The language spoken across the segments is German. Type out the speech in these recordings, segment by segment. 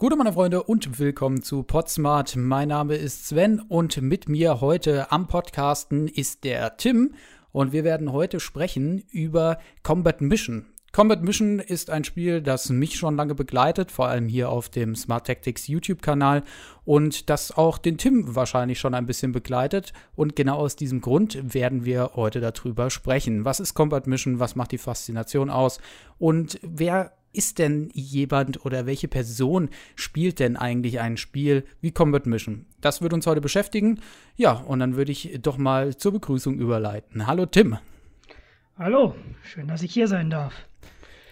Gute meine Freunde und willkommen zu Podsmart. Mein Name ist Sven und mit mir heute am Podcasten ist der Tim und wir werden heute sprechen über Combat Mission. Combat Mission ist ein Spiel, das mich schon lange begleitet, vor allem hier auf dem Smart Tactics YouTube-Kanal und das auch den Tim wahrscheinlich schon ein bisschen begleitet. Und genau aus diesem Grund werden wir heute darüber sprechen. Was ist Combat Mission? Was macht die Faszination aus? Und wer ist denn jemand oder welche Person spielt denn eigentlich ein Spiel wie Combat Mission? Das wird uns heute beschäftigen. Ja, und dann würde ich doch mal zur Begrüßung überleiten. Hallo Tim. Hallo, schön, dass ich hier sein darf.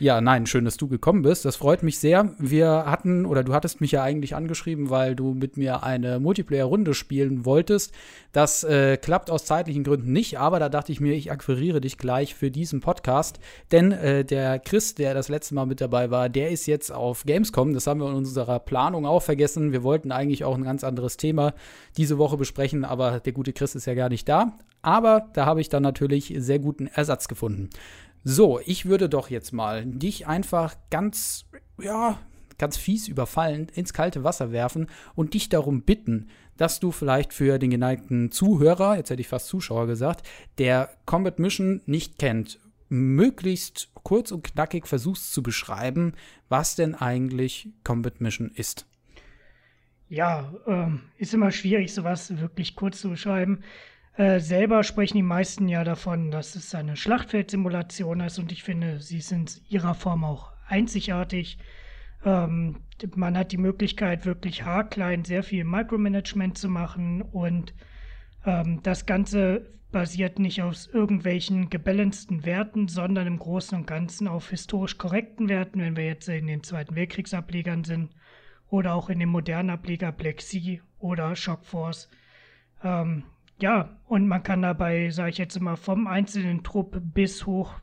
Ja, nein, schön, dass du gekommen bist. Das freut mich sehr. Wir hatten, oder du hattest mich ja eigentlich angeschrieben, weil du mit mir eine Multiplayer-Runde spielen wolltest. Das äh, klappt aus zeitlichen Gründen nicht, aber da dachte ich mir, ich akquiriere dich gleich für diesen Podcast. Denn äh, der Chris, der das letzte Mal mit dabei war, der ist jetzt auf Gamescom. Das haben wir in unserer Planung auch vergessen. Wir wollten eigentlich auch ein ganz anderes Thema diese Woche besprechen, aber der gute Chris ist ja gar nicht da. Aber da habe ich dann natürlich sehr guten Ersatz gefunden. So, ich würde doch jetzt mal dich einfach ganz, ja, ganz fies überfallen ins kalte Wasser werfen und dich darum bitten, dass du vielleicht für den geneigten Zuhörer, jetzt hätte ich fast Zuschauer gesagt, der Combat Mission nicht kennt, möglichst kurz und knackig versuchst zu beschreiben, was denn eigentlich Combat Mission ist. Ja, ähm, ist immer schwierig, sowas wirklich kurz zu beschreiben. Äh, selber sprechen die meisten ja davon, dass es eine Schlachtfeldsimulation ist und ich finde, sie sind in ihrer Form auch einzigartig. Ähm, man hat die Möglichkeit, wirklich haarklein sehr viel Micromanagement zu machen und ähm, das Ganze basiert nicht auf irgendwelchen gebalanceden Werten, sondern im Großen und Ganzen auf historisch korrekten Werten, wenn wir jetzt in den Zweiten Weltkriegsablegern sind oder auch in den modernen Ableger Black Sea oder Shock Force. Ähm, ja, und man kann dabei, sage ich jetzt mal, vom einzelnen Trupp bis hoch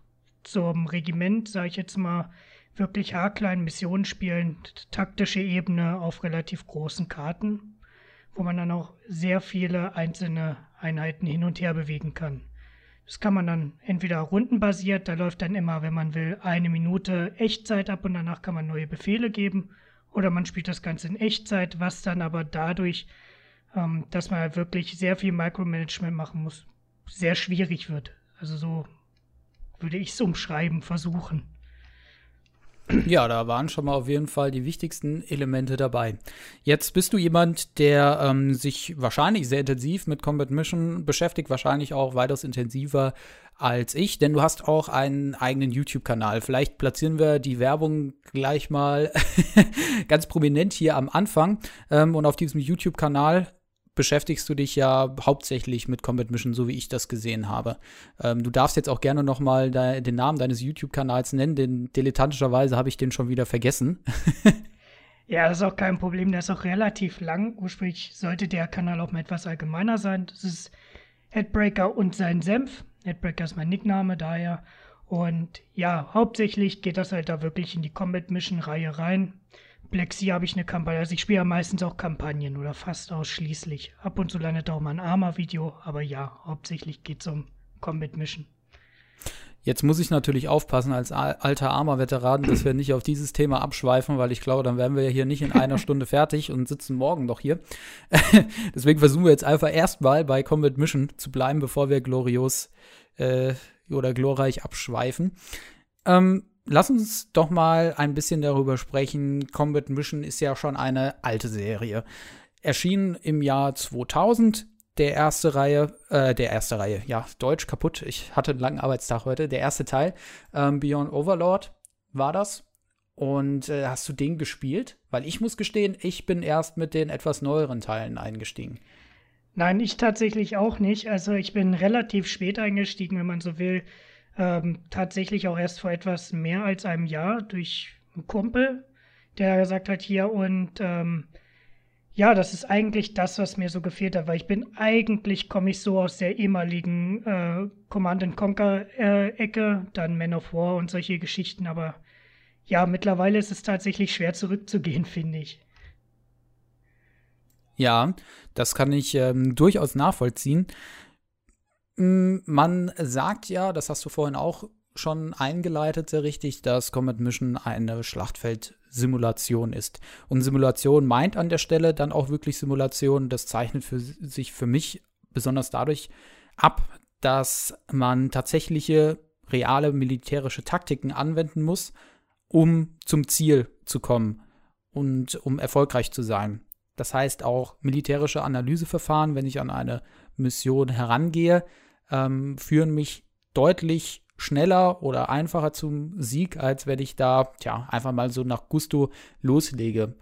zum Regiment, sage ich jetzt mal, wirklich haarklein Missionen spielen, taktische Ebene auf relativ großen Karten, wo man dann auch sehr viele einzelne Einheiten hin und her bewegen kann. Das kann man dann entweder rundenbasiert, da läuft dann immer, wenn man will, eine Minute Echtzeit ab und danach kann man neue Befehle geben, oder man spielt das Ganze in Echtzeit, was dann aber dadurch ähm, dass man wirklich sehr viel Micromanagement machen muss, sehr schwierig wird. Also so würde ich es umschreiben, versuchen. Ja, da waren schon mal auf jeden Fall die wichtigsten Elemente dabei. Jetzt bist du jemand, der ähm, sich wahrscheinlich sehr intensiv mit Combat Mission beschäftigt, wahrscheinlich auch weitaus intensiver als ich, denn du hast auch einen eigenen YouTube-Kanal. Vielleicht platzieren wir die Werbung gleich mal ganz prominent hier am Anfang. Ähm, und auf diesem YouTube-Kanal beschäftigst du dich ja hauptsächlich mit Combat Mission, so wie ich das gesehen habe. Ähm, du darfst jetzt auch gerne noch mal den Namen deines YouTube-Kanals nennen, denn dilettantischerweise habe ich den schon wieder vergessen. ja, das ist auch kein Problem. Der ist auch relativ lang. Ursprünglich sollte der Kanal auch mal etwas allgemeiner sein. Das ist Headbreaker und sein Senf. Headbreaker ist mein Nickname, daher. Und ja, hauptsächlich geht das halt da wirklich in die Combat Mission-Reihe rein. Black Sea habe ich eine Kampagne. Also ich spiele ja meistens auch Kampagnen oder fast ausschließlich. Ab und zu landet auch mal ein Arma-Video, aber ja, hauptsächlich geht es um Combat Mission. Jetzt muss ich natürlich aufpassen als alter Arma-Veteran, dass wir nicht auf dieses Thema abschweifen, weil ich glaube, dann wären wir ja hier nicht in einer Stunde fertig und sitzen morgen noch hier. Deswegen versuchen wir jetzt einfach erstmal bei Combat Mission zu bleiben, bevor wir glorios äh, oder glorreich abschweifen. Ähm, lass uns doch mal ein bisschen darüber sprechen. Combat Mission ist ja schon eine alte Serie. Erschien im Jahr 2000. Der erste Reihe, äh, der erste Reihe, ja, Deutsch kaputt. Ich hatte einen langen Arbeitstag heute. Der erste Teil, ähm, Beyond Overlord, war das. Und äh, hast du den gespielt? Weil ich muss gestehen, ich bin erst mit den etwas neueren Teilen eingestiegen. Nein, ich tatsächlich auch nicht. Also ich bin relativ spät eingestiegen, wenn man so will ähm, tatsächlich auch erst vor etwas mehr als einem Jahr durch einen Kumpel, der gesagt hat, hier und ähm, ja, das ist eigentlich das, was mir so gefehlt hat, weil ich bin eigentlich, komme ich so aus der ehemaligen äh, Command Conquer-Ecke, äh, dann Man of War und solche Geschichten, aber ja, mittlerweile ist es tatsächlich schwer zurückzugehen, finde ich. Ja, das kann ich ähm, durchaus nachvollziehen. Mm, man sagt ja, das hast du vorhin auch schon eingeleitet, sehr richtig, dass Combat Mission eine Schlachtfeldsimulation ist. Und Simulation meint an der Stelle dann auch wirklich Simulation. Das zeichnet für sich für mich besonders dadurch ab, dass man tatsächliche reale militärische Taktiken anwenden muss, um zum Ziel zu kommen und um erfolgreich zu sein. Das heißt auch militärische Analyseverfahren, wenn ich an eine Mission herangehe, ähm, führen mich deutlich schneller oder einfacher zum Sieg, als wenn ich da tja, einfach mal so nach Gusto loslege.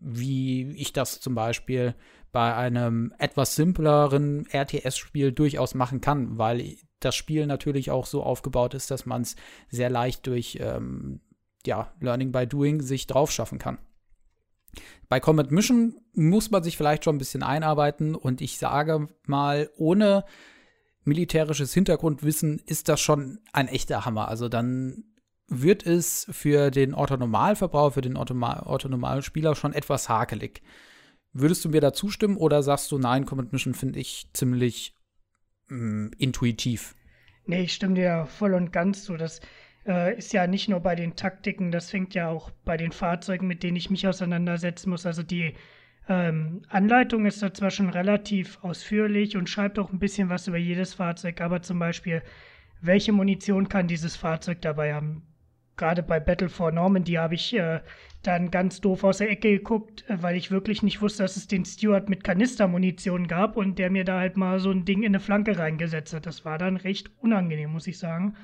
Wie ich das zum Beispiel bei einem etwas simpleren RTS-Spiel durchaus machen kann, weil das Spiel natürlich auch so aufgebaut ist, dass man es sehr leicht durch ähm, ja, Learning by Doing sich drauf schaffen kann. Bei Combat Mission muss man sich vielleicht schon ein bisschen einarbeiten und ich sage mal, ohne militärisches Hintergrundwissen ist das schon ein echter Hammer. Also dann wird es für den Autonomalverbraucher, für den Autonomalspieler schon etwas hakelig. Würdest du mir da zustimmen oder sagst du, nein, Combat Mission finde ich ziemlich mh, mm, intuitiv? Nee, ich stimme dir voll und ganz zu. Das äh, ist ja nicht nur bei den Taktiken, das fängt ja auch bei den Fahrzeugen, mit denen ich mich auseinandersetzen muss. Also die ähm, Anleitung ist da zwar schon relativ ausführlich und schreibt auch ein bisschen was über jedes Fahrzeug, aber zum Beispiel, welche Munition kann dieses Fahrzeug dabei haben? Gerade bei Battle for Normandy habe ich äh, dann ganz doof aus der Ecke geguckt, äh, weil ich wirklich nicht wusste, dass es den Steward mit Kanistermunition gab und der mir da halt mal so ein Ding in eine Flanke reingesetzt hat. Das war dann recht unangenehm, muss ich sagen.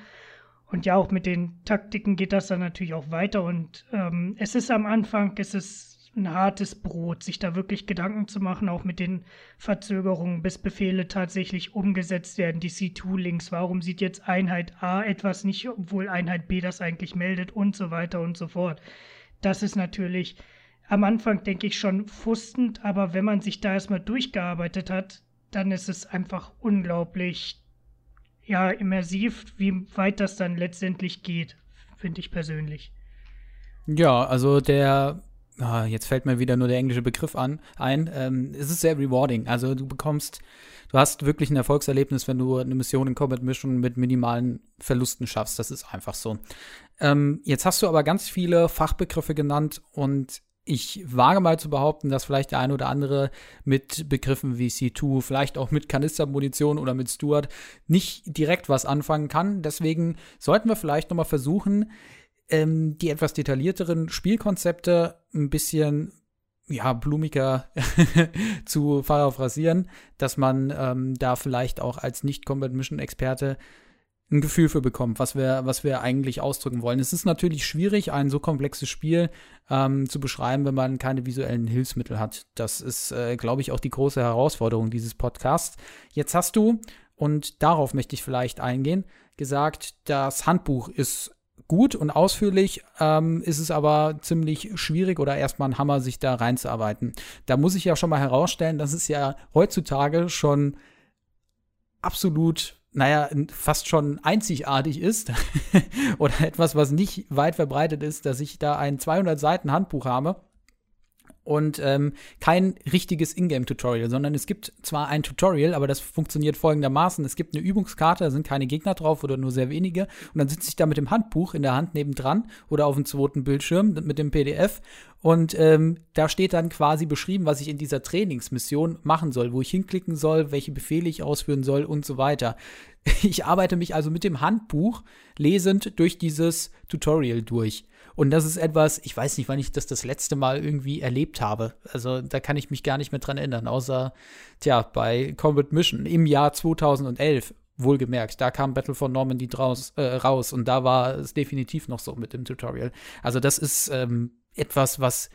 Und ja, auch mit den Taktiken geht das dann natürlich auch weiter. Und ähm, es ist am Anfang, es ist ein hartes Brot, sich da wirklich Gedanken zu machen, auch mit den Verzögerungen, bis Befehle tatsächlich umgesetzt werden, die C2-Links. Warum sieht jetzt Einheit A etwas nicht, obwohl Einheit B das eigentlich meldet und so weiter und so fort. Das ist natürlich am Anfang, denke ich, schon frustend, aber wenn man sich da erstmal durchgearbeitet hat, dann ist es einfach unglaublich ja, immersiv, wie weit das dann letztendlich geht, finde ich persönlich. Ja, also der, ah, jetzt fällt mir wieder nur der englische Begriff an, ein, ähm, es ist sehr rewarding. Also du bekommst, du hast wirklich ein Erfolgserlebnis, wenn du eine Mission in Combat Mission mit minimalen Verlusten schaffst. Das ist einfach so. Ähm, jetzt hast du aber ganz viele Fachbegriffe genannt und ich wage mal zu behaupten, dass vielleicht der eine oder andere mit Begriffen wie C2, vielleicht auch mit Kanistermunition oder mit Stuart nicht direkt was anfangen kann. Deswegen sollten wir vielleicht noch mal versuchen, ähm, die etwas detaillierteren Spielkonzepte ein bisschen ja, blumiger zu paraphrasieren, dass man ähm, da vielleicht auch als Nicht-Combat-Mission-Experte ein Gefühl für bekommt, was wir, was wir eigentlich ausdrücken wollen. Es ist natürlich schwierig, ein so komplexes Spiel ähm, zu beschreiben, wenn man keine visuellen Hilfsmittel hat. Das ist, äh, glaube ich, auch die große Herausforderung dieses Podcasts. Jetzt hast du, und darauf möchte ich vielleicht eingehen, gesagt, das Handbuch ist gut und ausführlich, ähm, ist es aber ziemlich schwierig oder erstmal ein Hammer, sich da reinzuarbeiten. Da muss ich ja schon mal herausstellen, dass es ja heutzutage schon absolut naja, fast schon einzigartig ist oder etwas, was nicht weit verbreitet ist, dass ich da ein 200 Seiten Handbuch habe und ähm, kein richtiges Ingame-Tutorial, sondern es gibt zwar ein Tutorial, aber das funktioniert folgendermaßen. Es gibt eine Übungskarte, da sind keine Gegner drauf oder nur sehr wenige und dann sitze ich da mit dem Handbuch in der Hand nebendran oder auf dem zweiten Bildschirm mit dem PDF und ähm, da steht dann quasi beschrieben, was ich in dieser Trainingsmission machen soll, wo ich hinklicken soll, welche Befehle ich ausführen soll und so weiter. Ich arbeite mich also mit dem Handbuch lesend durch dieses Tutorial durch. Und das ist etwas, ich weiß nicht, wann ich das das letzte Mal irgendwie erlebt habe. Also da kann ich mich gar nicht mehr dran erinnern, außer, tja, bei Combat Mission im Jahr 2011. Wohlgemerkt, da kam Battle for Normandy draus, äh, raus und da war es definitiv noch so mit dem Tutorial. Also das ist ähm, etwas, was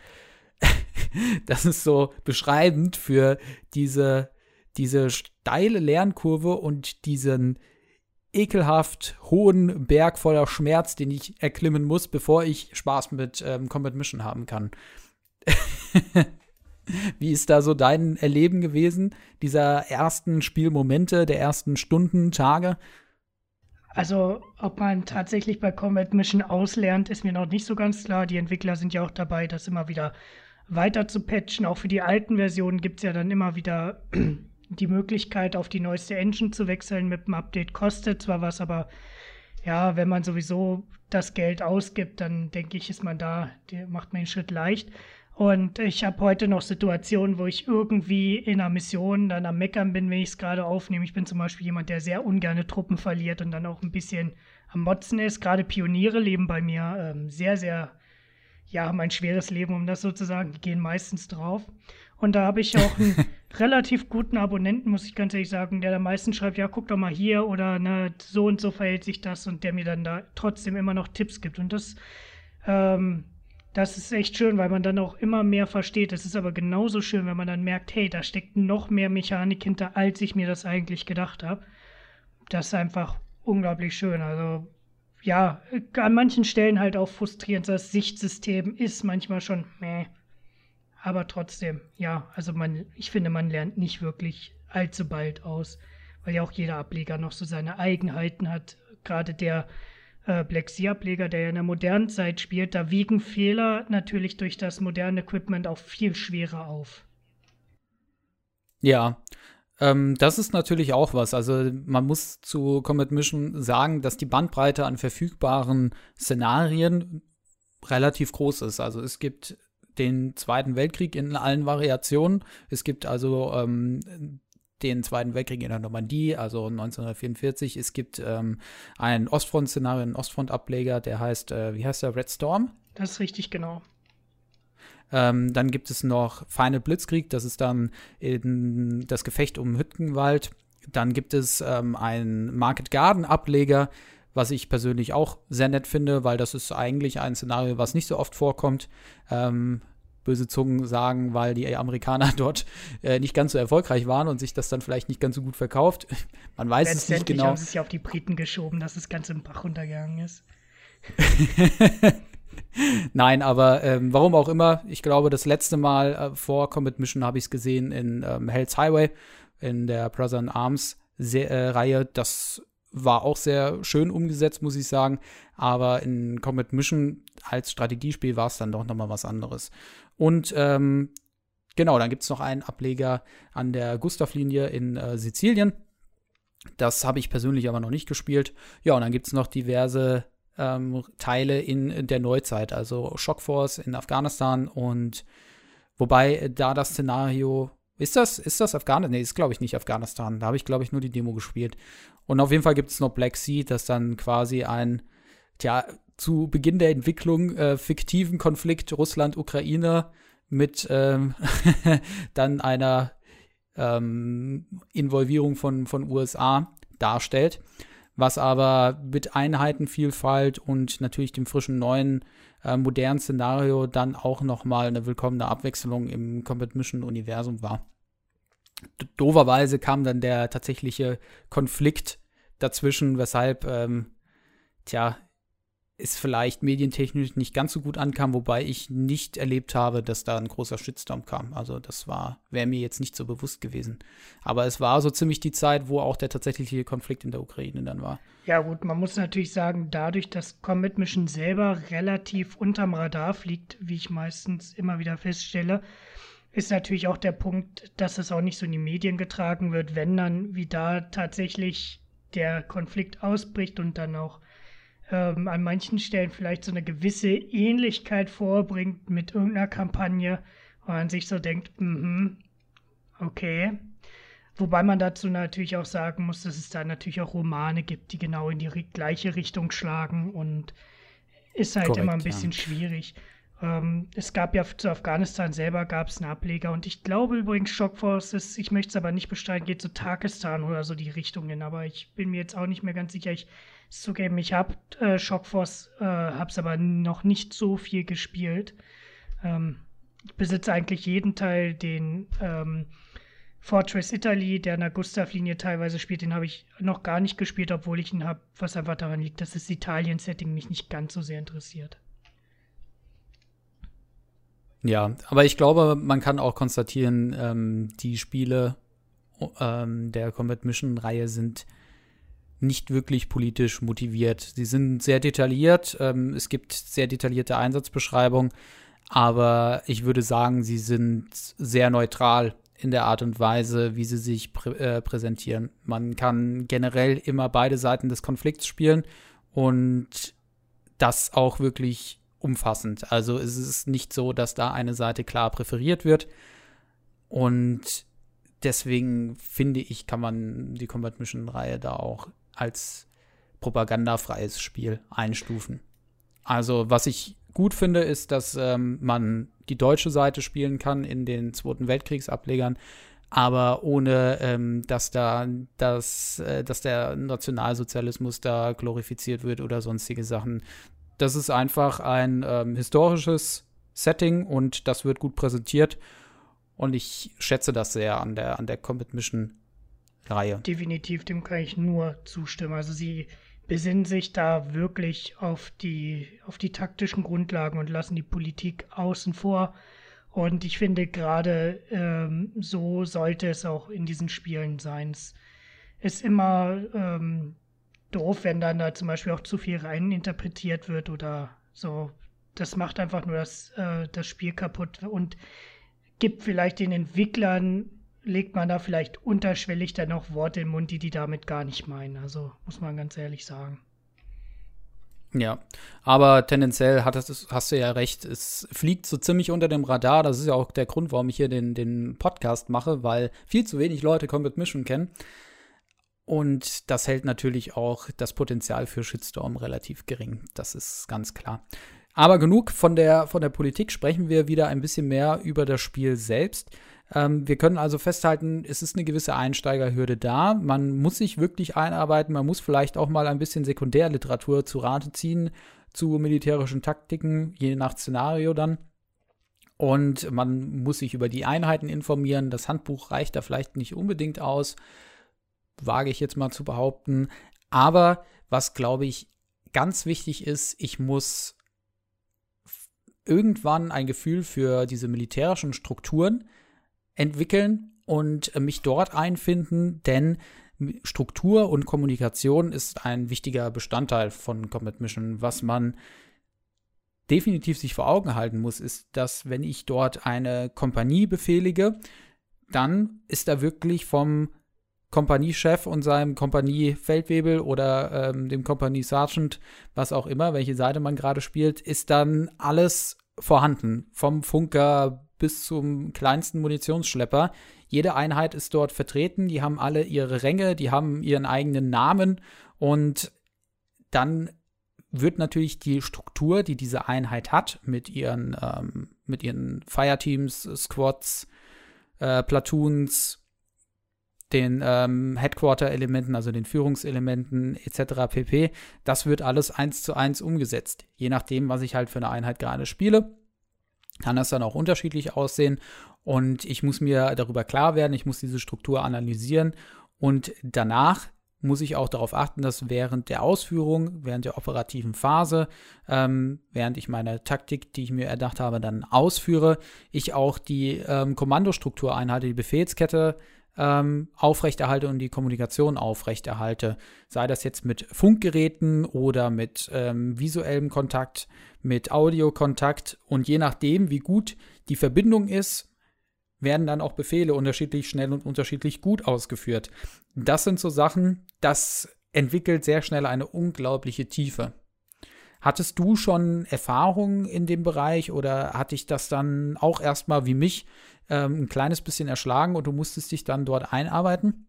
das ist so beschreibend für diese, diese steile Lernkurve und diesen ekelhaft hohen Berg voller Schmerz, den ich erklimmen muss, bevor ich Spaß mit ähm, Combat Mission haben kann. Wie ist da so dein Erleben gewesen, dieser ersten Spielmomente, der ersten Stunden, Tage? Also, ob man tatsächlich bei Combat Mission auslernt, ist mir noch nicht so ganz klar. Die Entwickler sind ja auch dabei, das immer wieder weiter zu patchen. Auch für die alten Versionen gibt es ja dann immer wieder die Möglichkeit, auf die neueste Engine zu wechseln mit dem Update. Kostet zwar was, aber ja, wenn man sowieso das Geld ausgibt, dann denke ich, ist man da, macht man den Schritt leicht. Und ich habe heute noch Situationen, wo ich irgendwie in einer Mission dann am Meckern bin, wenn ich es gerade aufnehme. Ich bin zum Beispiel jemand, der sehr ungerne Truppen verliert und dann auch ein bisschen am Motzen ist. Gerade Pioniere leben bei mir ähm, sehr, sehr, ja, haben ein schweres Leben, um das sozusagen. Die gehen meistens drauf. Und da habe ich auch einen relativ guten Abonnenten, muss ich ganz ehrlich sagen, der da meistens schreibt, ja, guck doch mal hier oder ne, so und so verhält sich das und der mir dann da trotzdem immer noch Tipps gibt. Und das ähm, das ist echt schön, weil man dann auch immer mehr versteht. Es ist aber genauso schön, wenn man dann merkt, hey, da steckt noch mehr Mechanik hinter, als ich mir das eigentlich gedacht habe. Das ist einfach unglaublich schön. Also ja, an manchen Stellen halt auch frustrierend. Das Sichtsystem ist manchmal schon meh. Aber trotzdem, ja, also man, ich finde, man lernt nicht wirklich allzu bald aus, weil ja auch jeder Ableger noch so seine Eigenheiten hat. Gerade der äh, Black Sea-Ableger, der ja in der modernen Zeit spielt, da wiegen Fehler natürlich durch das moderne Equipment auch viel schwerer auf. Ja, ähm, das ist natürlich auch was. Also man muss zu Comet Mission sagen, dass die Bandbreite an verfügbaren Szenarien relativ groß ist. Also es gibt den Zweiten Weltkrieg in allen Variationen. Es gibt also ähm, den Zweiten Weltkrieg in der Normandie, also 1944. Es gibt ähm, ein Ostfront-Szenario, einen Ostfront-Ableger, der heißt, äh, wie heißt der, Red Storm? Das ist richtig, genau. Ähm, dann gibt es noch Final Blitzkrieg, das ist dann das Gefecht um Hüttenwald. Dann gibt es ähm, einen Market Garden Ableger, was ich persönlich auch sehr nett finde, weil das ist eigentlich ein Szenario, was nicht so oft vorkommt. Ähm, böse Zungen sagen, weil die Amerikaner dort äh, nicht ganz so erfolgreich waren und sich das dann vielleicht nicht ganz so gut verkauft. Man weiß es nicht genau. haben sie sich auf die Briten geschoben, dass das Ganze im Bach runtergegangen ist. Nein, aber ähm, warum auch immer, ich glaube, das letzte Mal äh, vor Combat Mission habe ich es gesehen in ähm, Hell's Highway, in der Brother in Arms äh, Reihe. Das war auch sehr schön umgesetzt, muss ich sagen. Aber in Combat Mission als Strategiespiel war es dann doch nochmal was anderes. Und ähm, genau, dann gibt es noch einen Ableger an der Gustav-Linie in äh, Sizilien. Das habe ich persönlich aber noch nicht gespielt. Ja, und dann gibt es noch diverse ähm, Teile in, in, der Neuzeit, also Shockforce in Afghanistan und wobei äh, da das Szenario ist das, ist das Afghanistan? Nee, ist glaube ich nicht Afghanistan. Da habe ich glaube ich nur die Demo gespielt. Und auf jeden Fall gibt es noch Black Sea, das dann quasi ein, tja, zu Beginn der Entwicklung äh, fiktiven Konflikt Russland-Ukraine mit ähm, dann einer ähm, Involvierung von, von USA darstellt, was aber mit Einheitenvielfalt und natürlich dem frischen neuen äh, modernen Szenario dann auch nochmal eine willkommene Abwechslung im Combat Mission Universum war. Doverweise kam dann der tatsächliche Konflikt dazwischen, weshalb, ähm, tja, es vielleicht medientechnisch nicht ganz so gut ankam, wobei ich nicht erlebt habe, dass da ein großer Shitstorm kam. Also das war, wäre mir jetzt nicht so bewusst gewesen. Aber es war so ziemlich die Zeit, wo auch der tatsächliche Konflikt in der Ukraine dann war. Ja gut, man muss natürlich sagen, dadurch, dass Comet Mission selber relativ unterm Radar fliegt, wie ich meistens immer wieder feststelle, ist natürlich auch der Punkt, dass es auch nicht so in die Medien getragen wird, wenn dann wie da tatsächlich der Konflikt ausbricht und dann auch ähm, an manchen Stellen vielleicht so eine gewisse Ähnlichkeit vorbringt mit irgendeiner Kampagne, wo man sich so denkt, mhm, okay. Wobei man dazu natürlich auch sagen muss, dass es da natürlich auch Romane gibt, die genau in die gleiche Richtung schlagen und ist halt Korrekt, immer ein bisschen ja. schwierig. Ähm, es gab ja zu Afghanistan selber gab es einen Ableger und ich glaube übrigens Shockforce ist, ich möchte es aber nicht bestreiten, geht zu Takistan oder so die Richtungen, aber ich bin mir jetzt auch nicht mehr ganz sicher. Ich zugeben, ich habe äh, Shockforce, äh, habe es aber noch nicht so viel gespielt. Ähm, ich besitze eigentlich jeden Teil, den ähm, Fortress Italy, der in der Gustav-Linie teilweise spielt, den habe ich noch gar nicht gespielt, obwohl ich ihn habe, was einfach daran liegt, dass das Italien-Setting mich nicht ganz so sehr interessiert. Ja, aber ich glaube, man kann auch konstatieren, ähm, die Spiele ähm, der Combat Mission-Reihe sind nicht wirklich politisch motiviert. Sie sind sehr detailliert, ähm, es gibt sehr detaillierte Einsatzbeschreibungen, aber ich würde sagen, sie sind sehr neutral in der Art und Weise, wie sie sich prä äh, präsentieren. Man kann generell immer beide Seiten des Konflikts spielen und das auch wirklich umfassend. Also es ist nicht so, dass da eine Seite klar präferiert wird. Und deswegen finde ich, kann man die Combat Mission Reihe da auch als propagandafreies Spiel einstufen. Also, was ich gut finde, ist, dass ähm, man die deutsche Seite spielen kann in den Zweiten Weltkriegsablegern, aber ohne ähm, dass da dass, äh, dass der Nationalsozialismus da glorifiziert wird oder sonstige Sachen. Das ist einfach ein ähm, historisches Setting und das wird gut präsentiert. Und ich schätze das sehr an der, an der Combat Mission Reihe. Definitiv, dem kann ich nur zustimmen. Also sie besinnen sich da wirklich auf die, auf die taktischen Grundlagen und lassen die Politik außen vor. Und ich finde gerade ähm, so sollte es auch in diesen Spielen sein. Es ist immer ähm, doof, wenn dann da zum Beispiel auch zu viel rein interpretiert wird oder so. Das macht einfach nur das, äh, das Spiel kaputt und gibt vielleicht den Entwicklern legt man da vielleicht unterschwellig dann auch Worte im Mund, die die damit gar nicht meinen. Also muss man ganz ehrlich sagen. Ja, aber tendenziell hattest, hast du ja recht, es fliegt so ziemlich unter dem Radar. Das ist ja auch der Grund, warum ich hier den, den Podcast mache, weil viel zu wenig Leute Combat Mission kennen. Und das hält natürlich auch das Potenzial für Shitstorm relativ gering. Das ist ganz klar. Aber genug von der, von der Politik, sprechen wir wieder ein bisschen mehr über das Spiel selbst. Ähm, wir können also festhalten, es ist eine gewisse Einsteigerhürde da. Man muss sich wirklich einarbeiten, man muss vielleicht auch mal ein bisschen Sekundärliteratur zu Rate ziehen zu militärischen Taktiken, je nach Szenario dann. Und man muss sich über die Einheiten informieren. Das Handbuch reicht da vielleicht nicht unbedingt aus, wage ich jetzt mal zu behaupten. Aber was, glaube ich, ganz wichtig ist, ich muss irgendwann ein Gefühl für diese militärischen Strukturen entwickeln und äh, mich dort einfinden, denn Struktur und Kommunikation ist ein wichtiger Bestandteil von Combat Mission. Was man definitiv sich vor Augen halten muss, ist, dass wenn ich dort eine Kompanie befehlige, dann ist da wirklich vom Kompaniechef und seinem Kompaniefeldwebel oder ähm, dem Kompanie-Sergeant, was auch immer, welche Seite man gerade spielt, ist dann alles vorhanden. Vom Funker bis zum kleinsten Munitionsschlepper. Jede Einheit ist dort vertreten, die haben alle ihre Ränge, die haben ihren eigenen Namen und dann wird natürlich die Struktur, die diese Einheit hat, mit ihren, ähm, mit ihren Fireteams, Squads, äh, Platoons, den ähm, Headquarter-Elementen, also den Führungselementen etc. pp. Das wird alles eins zu eins umgesetzt. Je nachdem, was ich halt für eine Einheit gerade spiele, kann das dann auch unterschiedlich aussehen. Und ich muss mir darüber klar werden, ich muss diese Struktur analysieren und danach muss ich auch darauf achten, dass während der Ausführung, während der operativen Phase, ähm, während ich meine Taktik, die ich mir erdacht habe, dann ausführe, ich auch die ähm, Kommandostruktur einhalte, die Befehlskette ähm, aufrechterhalte und die Kommunikation aufrechterhalte. Sei das jetzt mit Funkgeräten oder mit ähm, visuellem Kontakt, mit Audiokontakt und je nachdem, wie gut die Verbindung ist, werden dann auch Befehle unterschiedlich schnell und unterschiedlich gut ausgeführt. Das sind so Sachen, das entwickelt sehr schnell eine unglaubliche Tiefe. Hattest du schon Erfahrungen in dem Bereich oder hatte ich das dann auch erstmal wie mich ähm, ein kleines bisschen erschlagen und du musstest dich dann dort einarbeiten?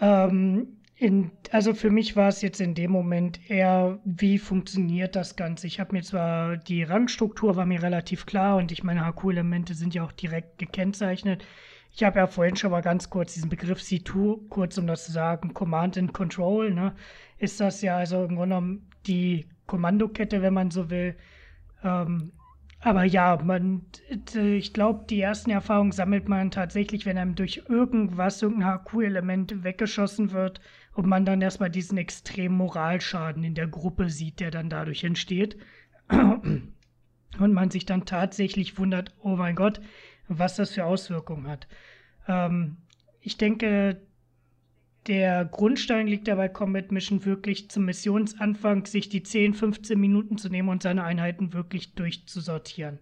Ähm, in, also für mich war es jetzt in dem Moment eher, wie funktioniert das Ganze? Ich habe mir zwar die Rangstruktur war mir relativ klar und ich meine HQ-Elemente sind ja auch direkt gekennzeichnet. Ich habe ja vorhin schon mal ganz kurz diesen Begriff C2, kurz um das zu sagen, Command and Control, ne? Ist das ja also im Grunde genommen die Kommandokette, wenn man so will. Ähm, aber ja, man, ich glaube, die ersten Erfahrungen sammelt man tatsächlich, wenn einem durch irgendwas, irgendein HQ-Element weggeschossen wird und man dann erstmal diesen extremen Moralschaden in der Gruppe sieht, der dann dadurch entsteht. Und man sich dann tatsächlich wundert, oh mein Gott, was das für Auswirkungen hat. Ähm, ich denke, der Grundstein liegt dabei Combat Mission wirklich zum Missionsanfang, sich die 10, 15 Minuten zu nehmen und seine Einheiten wirklich durchzusortieren.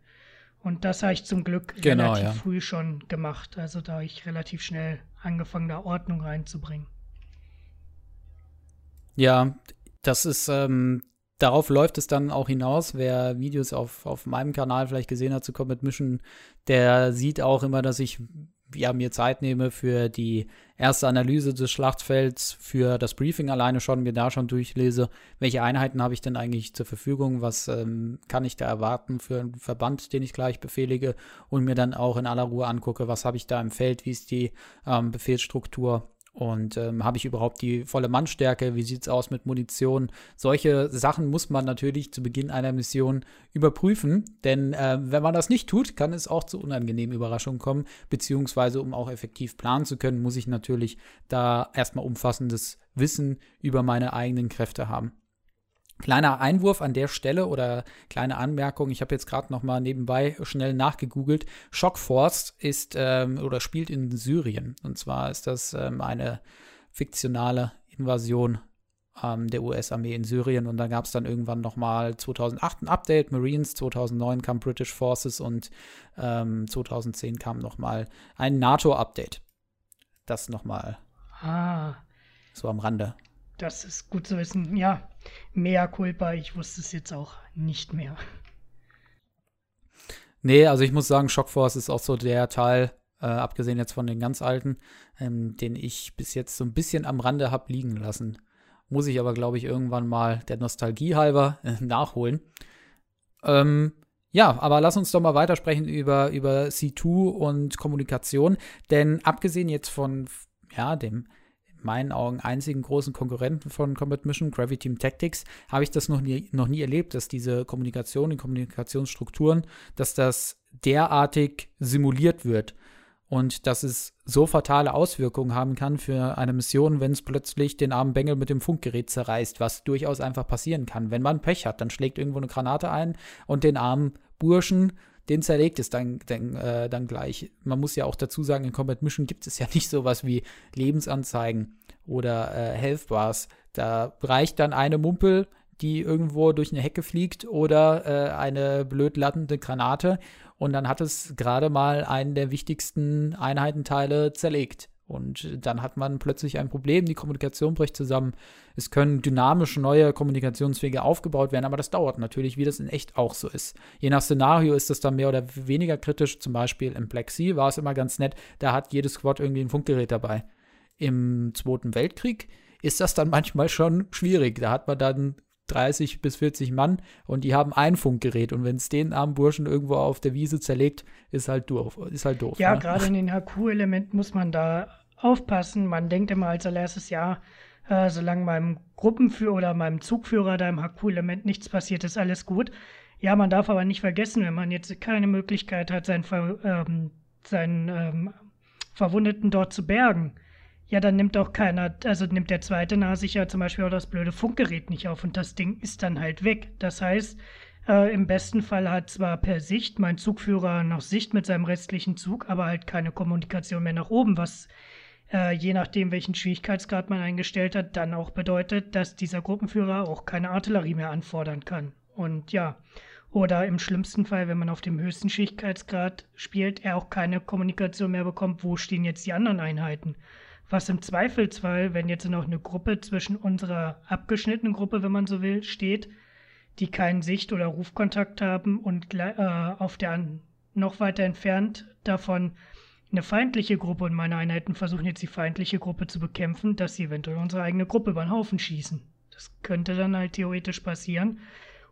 Und das habe ich zum Glück genau, relativ ja. früh schon gemacht. Also da habe ich relativ schnell angefangen, da Ordnung reinzubringen. Ja, das ist, ähm, darauf läuft es dann auch hinaus. Wer Videos auf, auf meinem Kanal vielleicht gesehen hat zu Combat Mission, der sieht auch immer, dass ich ja, mir Zeit nehme für die erste Analyse des Schlachtfelds, für das Briefing alleine schon, mir da schon durchlese, welche Einheiten habe ich denn eigentlich zur Verfügung, was ähm, kann ich da erwarten für einen Verband, den ich gleich befehlige und mir dann auch in aller Ruhe angucke, was habe ich da im Feld, wie ist die ähm, Befehlsstruktur und ähm, habe ich überhaupt die volle Mannstärke? Wie sieht es aus mit Munition? Solche Sachen muss man natürlich zu Beginn einer Mission überprüfen, denn äh, wenn man das nicht tut, kann es auch zu unangenehmen Überraschungen kommen, beziehungsweise um auch effektiv planen zu können, muss ich natürlich da erstmal umfassendes Wissen über meine eigenen Kräfte haben. Kleiner Einwurf an der Stelle oder kleine Anmerkung, ich habe jetzt gerade noch mal nebenbei schnell nachgegoogelt. Shockforce ist ähm, oder spielt in Syrien. Und zwar ist das ähm, eine fiktionale Invasion ähm, der US-Armee in Syrien. Und da gab es dann irgendwann noch mal 2008 ein Update, Marines, 2009 kam British Forces und 2010 ähm, kam noch mal ein NATO-Update. Das noch mal ah. so am Rande. Das ist gut zu wissen. Ja, mehr culpa, ich wusste es jetzt auch nicht mehr. Nee, also ich muss sagen, Shockforce ist auch so der Teil, äh, abgesehen jetzt von den ganz alten, ähm, den ich bis jetzt so ein bisschen am Rande habe liegen lassen. Muss ich aber, glaube ich, irgendwann mal der Nostalgie halber äh, nachholen. Ähm, ja, aber lass uns doch mal weitersprechen über, über C2 und Kommunikation. Denn abgesehen jetzt von ja, dem meinen Augen einzigen großen Konkurrenten von Combat Mission, Gravity Team Tactics, habe ich das noch nie, noch nie erlebt, dass diese Kommunikation, die Kommunikationsstrukturen, dass das derartig simuliert wird und dass es so fatale Auswirkungen haben kann für eine Mission, wenn es plötzlich den armen Bengel mit dem Funkgerät zerreißt, was durchaus einfach passieren kann. Wenn man Pech hat, dann schlägt irgendwo eine Granate ein und den armen Burschen den zerlegt es dann, dann, äh, dann gleich. Man muss ja auch dazu sagen, in Combat Mission gibt es ja nicht sowas wie Lebensanzeigen oder äh, Health Bars. Da reicht dann eine Mumpel, die irgendwo durch eine Hecke fliegt oder äh, eine blöd lattende Granate und dann hat es gerade mal einen der wichtigsten Einheitenteile zerlegt. Und dann hat man plötzlich ein Problem, die Kommunikation bricht zusammen. Es können dynamisch neue Kommunikationswege aufgebaut werden, aber das dauert natürlich, wie das in echt auch so ist. Je nach Szenario ist das dann mehr oder weniger kritisch. Zum Beispiel im Black Sea war es immer ganz nett, da hat jedes Squad irgendwie ein Funkgerät dabei. Im Zweiten Weltkrieg ist das dann manchmal schon schwierig. Da hat man dann 30 bis 40 Mann und die haben ein Funkgerät und wenn es den armen Burschen irgendwo auf der Wiese zerlegt, ist halt doof. Ist halt doof ja, ne? gerade in den HQ-Elementen muss man da aufpassen. Man denkt immer als allererstes, ja, äh, solange meinem Gruppenführer oder meinem Zugführer da im HQ-Element nichts passiert, ist alles gut. Ja, man darf aber nicht vergessen, wenn man jetzt keine Möglichkeit hat, seinen, Ver ähm, seinen ähm, Verwundeten dort zu bergen, ja, dann nimmt auch keiner, also nimmt der zweite nahe sich ja zum Beispiel auch das blöde Funkgerät nicht auf und das Ding ist dann halt weg. Das heißt, äh, im besten Fall hat zwar per Sicht mein Zugführer noch Sicht mit seinem restlichen Zug, aber halt keine Kommunikation mehr nach oben, was äh, je nachdem, welchen Schwierigkeitsgrad man eingestellt hat, dann auch bedeutet, dass dieser Gruppenführer auch keine Artillerie mehr anfordern kann. Und ja, oder im schlimmsten Fall, wenn man auf dem höchsten Schwierigkeitsgrad spielt, er auch keine Kommunikation mehr bekommt, wo stehen jetzt die anderen Einheiten. Was im Zweifelsfall, wenn jetzt noch eine Gruppe zwischen unserer abgeschnittenen Gruppe, wenn man so will, steht, die keinen Sicht- oder Rufkontakt haben und äh, auf der noch weiter entfernt davon eine feindliche Gruppe und meine Einheiten versuchen jetzt die feindliche Gruppe zu bekämpfen, dass sie eventuell unsere eigene Gruppe über den Haufen schießen. Das könnte dann halt theoretisch passieren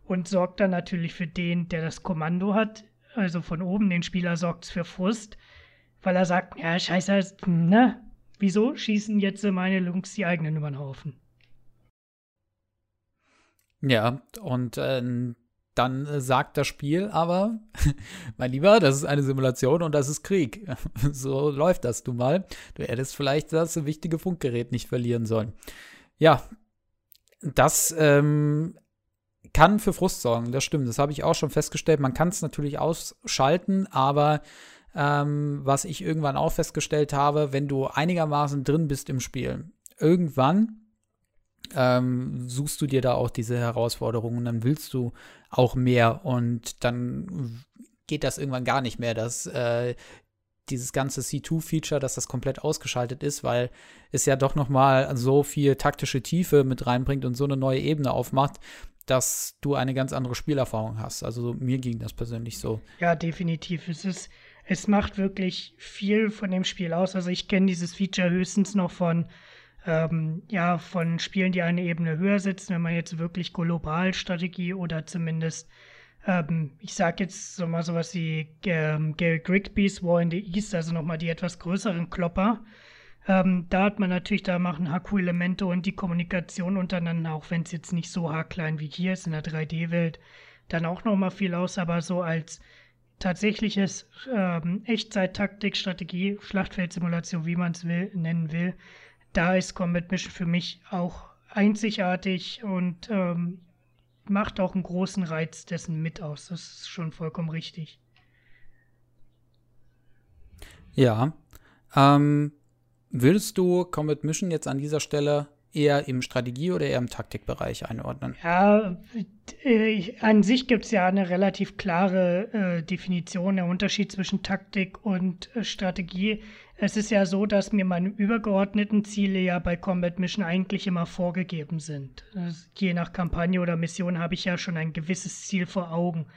und sorgt dann natürlich für den, der das Kommando hat, also von oben den Spieler sorgt es für Frust, weil er sagt, ja, scheiße, ne? Wieso schießen jetzt meine Jungs die eigenen über den Haufen? Ja, und äh, dann äh, sagt das Spiel aber, mein Lieber, das ist eine Simulation und das ist Krieg. so läuft das du mal. Du hättest vielleicht das wichtige Funkgerät nicht verlieren sollen. Ja, das ähm, kann für Frust sorgen, das stimmt. Das habe ich auch schon festgestellt. Man kann es natürlich ausschalten, aber ähm, was ich irgendwann auch festgestellt habe, wenn du einigermaßen drin bist im Spiel, irgendwann ähm, suchst du dir da auch diese Herausforderungen, dann willst du auch mehr und dann geht das irgendwann gar nicht mehr, dass äh, dieses ganze C2-Feature, dass das komplett ausgeschaltet ist, weil es ja doch noch mal so viel taktische Tiefe mit reinbringt und so eine neue Ebene aufmacht, dass du eine ganz andere Spielerfahrung hast. Also mir ging das persönlich so. Ja, definitiv. Es ist, es macht wirklich viel von dem Spiel aus. Also ich kenne dieses Feature höchstens noch von ähm, ja, von Spielen, die eine Ebene höher sitzen, wenn man jetzt wirklich Globalstrategie oder zumindest ähm, ich sag jetzt so mal sowas wie ähm, Gary Grigbys War in the East, also nochmal die etwas größeren Klopper. Ähm, da hat man natürlich, da machen Haku-Elemente und die Kommunikation untereinander, auch wenn es jetzt nicht so haarklein wie hier ist in der 3D-Welt, dann auch nochmal viel aus, aber so als tatsächliches ähm, Echtzeit-Taktik, Strategie, Schlachtfeldsimulation, wie man es will, nennen will, da ist Combat Mission für mich auch einzigartig und ähm, macht auch einen großen Reiz dessen mit aus. Das ist schon vollkommen richtig. Ja. Ähm, würdest du Combat Mission jetzt an dieser Stelle eher im Strategie- oder eher im Taktikbereich einordnen? Ja, äh, an sich gibt es ja eine relativ klare äh, Definition, der Unterschied zwischen Taktik und äh, Strategie. Es ist ja so, dass mir meine übergeordneten Ziele ja bei Combat Mission eigentlich immer vorgegeben sind. Je nach Kampagne oder Mission habe ich ja schon ein gewisses Ziel vor Augen.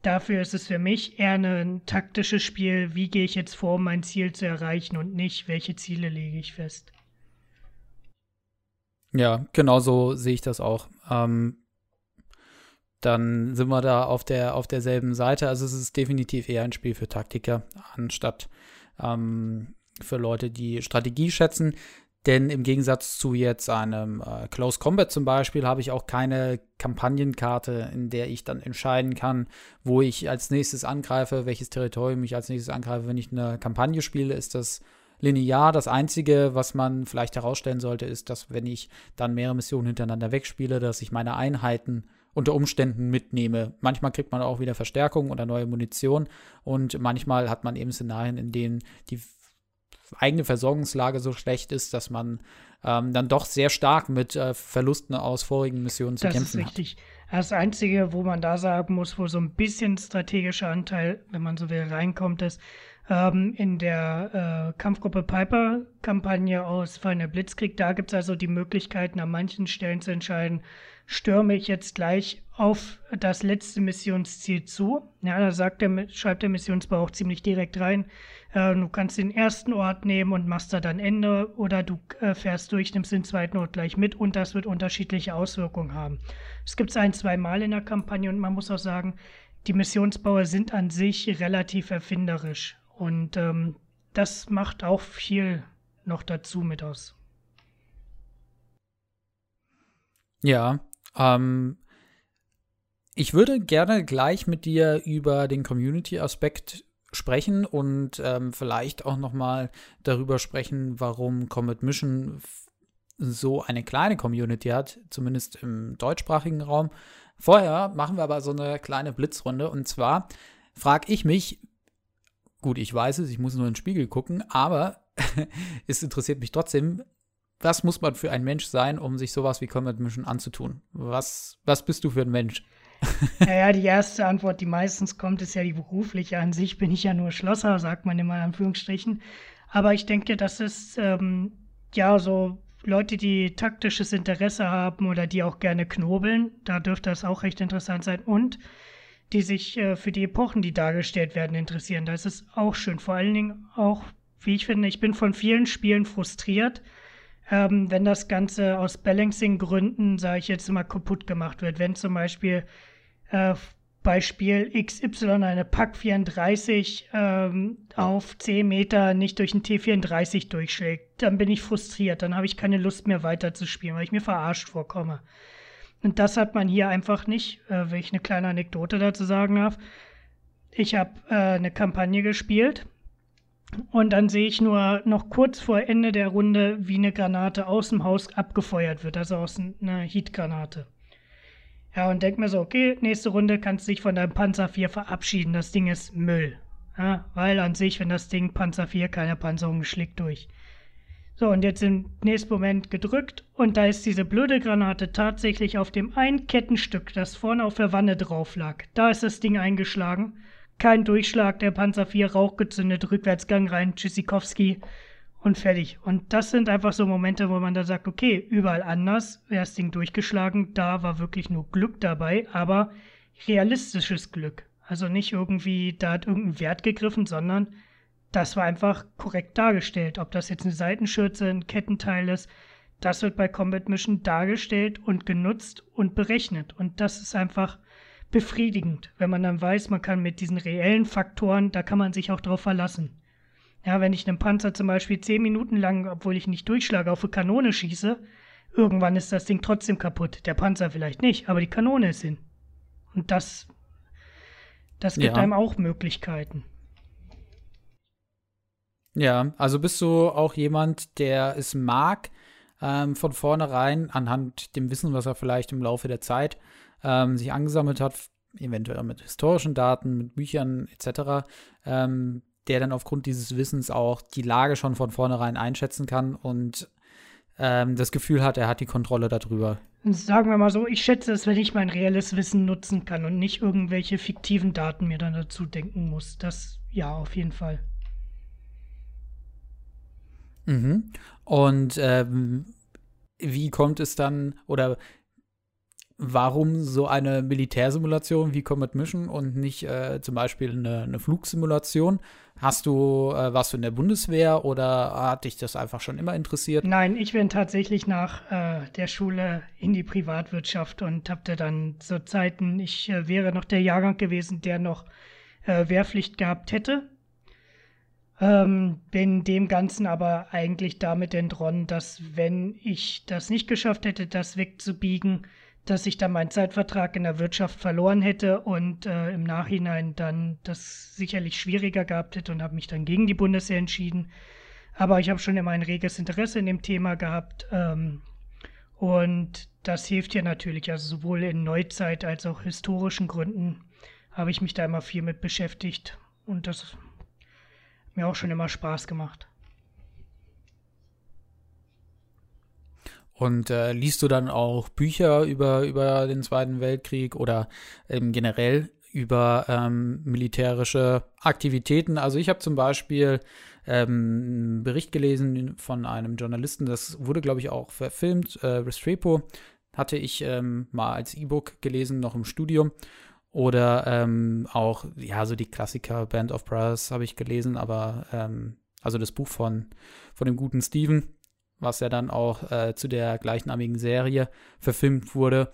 Dafür ist es für mich eher ein taktisches Spiel, wie gehe ich jetzt vor, um mein Ziel zu erreichen und nicht, welche Ziele lege ich fest. Ja, genau so sehe ich das auch. Ähm, dann sind wir da auf der auf derselben Seite. Also es ist definitiv eher ein Spiel für Taktiker anstatt ähm, für Leute, die Strategie schätzen. Denn im Gegensatz zu jetzt einem äh, Close Combat zum Beispiel habe ich auch keine Kampagnenkarte, in der ich dann entscheiden kann, wo ich als nächstes angreife, welches Territorium ich als nächstes angreife. Wenn ich eine Kampagne spiele, ist das linear. Das Einzige, was man vielleicht herausstellen sollte, ist, dass wenn ich dann mehrere Missionen hintereinander wegspiele, dass ich meine Einheiten unter Umständen mitnehme. Manchmal kriegt man auch wieder Verstärkung oder neue Munition und manchmal hat man eben Szenarien, in denen die eigene Versorgungslage so schlecht ist, dass man ähm, dann doch sehr stark mit äh, Verlusten aus vorigen Missionen zu das kämpfen hat. Das ist richtig. Hat. Das Einzige, wo man da sagen muss, wo so ein bisschen strategischer Anteil, wenn man so will, reinkommt, ist ähm, in der äh, Kampfgruppe Piper-Kampagne aus Final Blitzkrieg. Da gibt es also die Möglichkeiten, an manchen Stellen zu entscheiden, stürme ich jetzt gleich auf das letzte Missionsziel zu. Ja, da sagt der, schreibt der Missionsbau auch ziemlich direkt rein. Äh, du kannst den ersten Ort nehmen und machst da dann Ende oder du äh, fährst durch, nimmst den zweiten Ort gleich mit und das wird unterschiedliche Auswirkungen haben. Es gibt es ein, zwei Mal in der Kampagne und man muss auch sagen, die Missionsbauer sind an sich relativ erfinderisch und ähm, das macht auch viel noch dazu mit aus. Ja, ähm, ich würde gerne gleich mit dir über den Community-Aspekt sprechen und ähm, vielleicht auch noch mal darüber sprechen, warum Comet Mission so eine kleine Community hat, zumindest im deutschsprachigen Raum. Vorher machen wir aber so eine kleine Blitzrunde und zwar frage ich mich, gut, ich weiß es, ich muss nur in den Spiegel gucken, aber es interessiert mich trotzdem, was muss man für ein Mensch sein, um sich sowas wie Combat Mission anzutun? Was, was bist du für ein Mensch? Naja, die erste Antwort, die meistens kommt, ist ja die berufliche. An sich bin ich ja nur Schlosser, sagt man immer in Anführungsstrichen. Aber ich denke, dass es ähm, ja so Leute, die taktisches Interesse haben oder die auch gerne knobeln, da dürfte das auch recht interessant sein. Und die sich äh, für die Epochen, die dargestellt werden, interessieren. Da ist es auch schön. Vor allen Dingen auch, wie ich finde, ich bin von vielen Spielen frustriert, ähm, wenn das Ganze aus Balancing-Gründen, sage ich jetzt mal, kaputt gemacht wird. Wenn zum Beispiel äh, bei Spiel XY eine Pack 34 ähm, auf 10 Meter nicht durch ein T34 durchschlägt, dann bin ich frustriert. Dann habe ich keine Lust mehr weiterzuspielen, weil ich mir verarscht vorkomme. Und das hat man hier einfach nicht, äh, wenn ich eine kleine Anekdote dazu sagen darf. Ich habe äh, eine Kampagne gespielt und dann sehe ich nur noch kurz vor Ende der Runde, wie eine Granate aus dem Haus abgefeuert wird, also aus einer Heatgranate. Ja, und denk mir so, okay, nächste Runde kannst du dich von deinem Panzer 4 verabschieden. Das Ding ist Müll. Ja, weil an sich, wenn das Ding Panzer 4 keine Panzerung schlägt durch. So, und jetzt im nächsten Moment gedrückt und da ist diese blöde Granate tatsächlich auf dem einen Kettenstück, das vorne auf der Wanne drauf lag. Da ist das Ding eingeschlagen kein Durchschlag, der Panzer 4 Rauch gezündet, Rückwärtsgang rein, Tschüssikowski und fertig. Und das sind einfach so Momente, wo man da sagt, okay, überall anders wäre das Ding durchgeschlagen, da war wirklich nur Glück dabei, aber realistisches Glück. Also nicht irgendwie, da hat irgendein Wert gegriffen, sondern das war einfach korrekt dargestellt. Ob das jetzt eine Seitenschürze, ein Kettenteil ist, das wird bei Combat Mission dargestellt und genutzt und berechnet. Und das ist einfach befriedigend, wenn man dann weiß, man kann mit diesen reellen Faktoren, da kann man sich auch drauf verlassen. Ja, wenn ich einen Panzer zum Beispiel zehn Minuten lang, obwohl ich nicht durchschlage, auf eine Kanone schieße, irgendwann ist das Ding trotzdem kaputt. Der Panzer vielleicht nicht, aber die Kanone ist hin. Und das, das gibt ja. einem auch Möglichkeiten. Ja, also bist du auch jemand, der es mag, ähm, von vornherein anhand dem Wissen, was er vielleicht im Laufe der Zeit ähm, sich angesammelt hat, eventuell mit historischen Daten, mit Büchern etc., ähm, der dann aufgrund dieses Wissens auch die Lage schon von vornherein einschätzen kann und ähm, das Gefühl hat, er hat die Kontrolle darüber. Sagen wir mal so, ich schätze es, wenn ich mein reelles Wissen nutzen kann und nicht irgendwelche fiktiven Daten mir dann dazu denken muss. Das ja, auf jeden Fall. Mhm. Und ähm, wie kommt es dann oder warum so eine Militärsimulation wie Combat Mission und nicht äh, zum Beispiel eine, eine, Flugsimulation? Hast du, äh, warst du in der Bundeswehr oder hat dich das einfach schon immer interessiert? Nein, ich bin tatsächlich nach äh, der Schule in die Privatwirtschaft und habe dann zu Zeiten, ich äh, wäre noch der Jahrgang gewesen, der noch äh, Wehrpflicht gehabt hätte. Ähm, bin dem Ganzen aber eigentlich damit entronnen, dass wenn ich das nicht geschafft hätte, das wegzubiegen, dass ich dann meinen Zeitvertrag in der Wirtschaft verloren hätte und äh, im Nachhinein dann das sicherlich schwieriger gehabt hätte und habe mich dann gegen die Bundeswehr entschieden. Aber ich habe schon immer ein reges Interesse in dem Thema gehabt ähm, und das hilft ja natürlich, also sowohl in Neuzeit als auch historischen Gründen habe ich mich da immer viel mit beschäftigt und das hat mir auch schon immer Spaß gemacht. Und äh, liest du dann auch Bücher über, über den Zweiten Weltkrieg oder ähm, generell über ähm, militärische Aktivitäten? Also ich habe zum Beispiel ähm, einen Bericht gelesen von einem Journalisten, das wurde, glaube ich, auch verfilmt, äh, Restrepo, hatte ich ähm, mal als E-Book gelesen, noch im Studium. Oder ähm, auch, ja, so die Klassiker Band of Brothers habe ich gelesen, aber ähm, also das Buch von, von dem guten Steven was ja dann auch äh, zu der gleichnamigen Serie verfilmt wurde.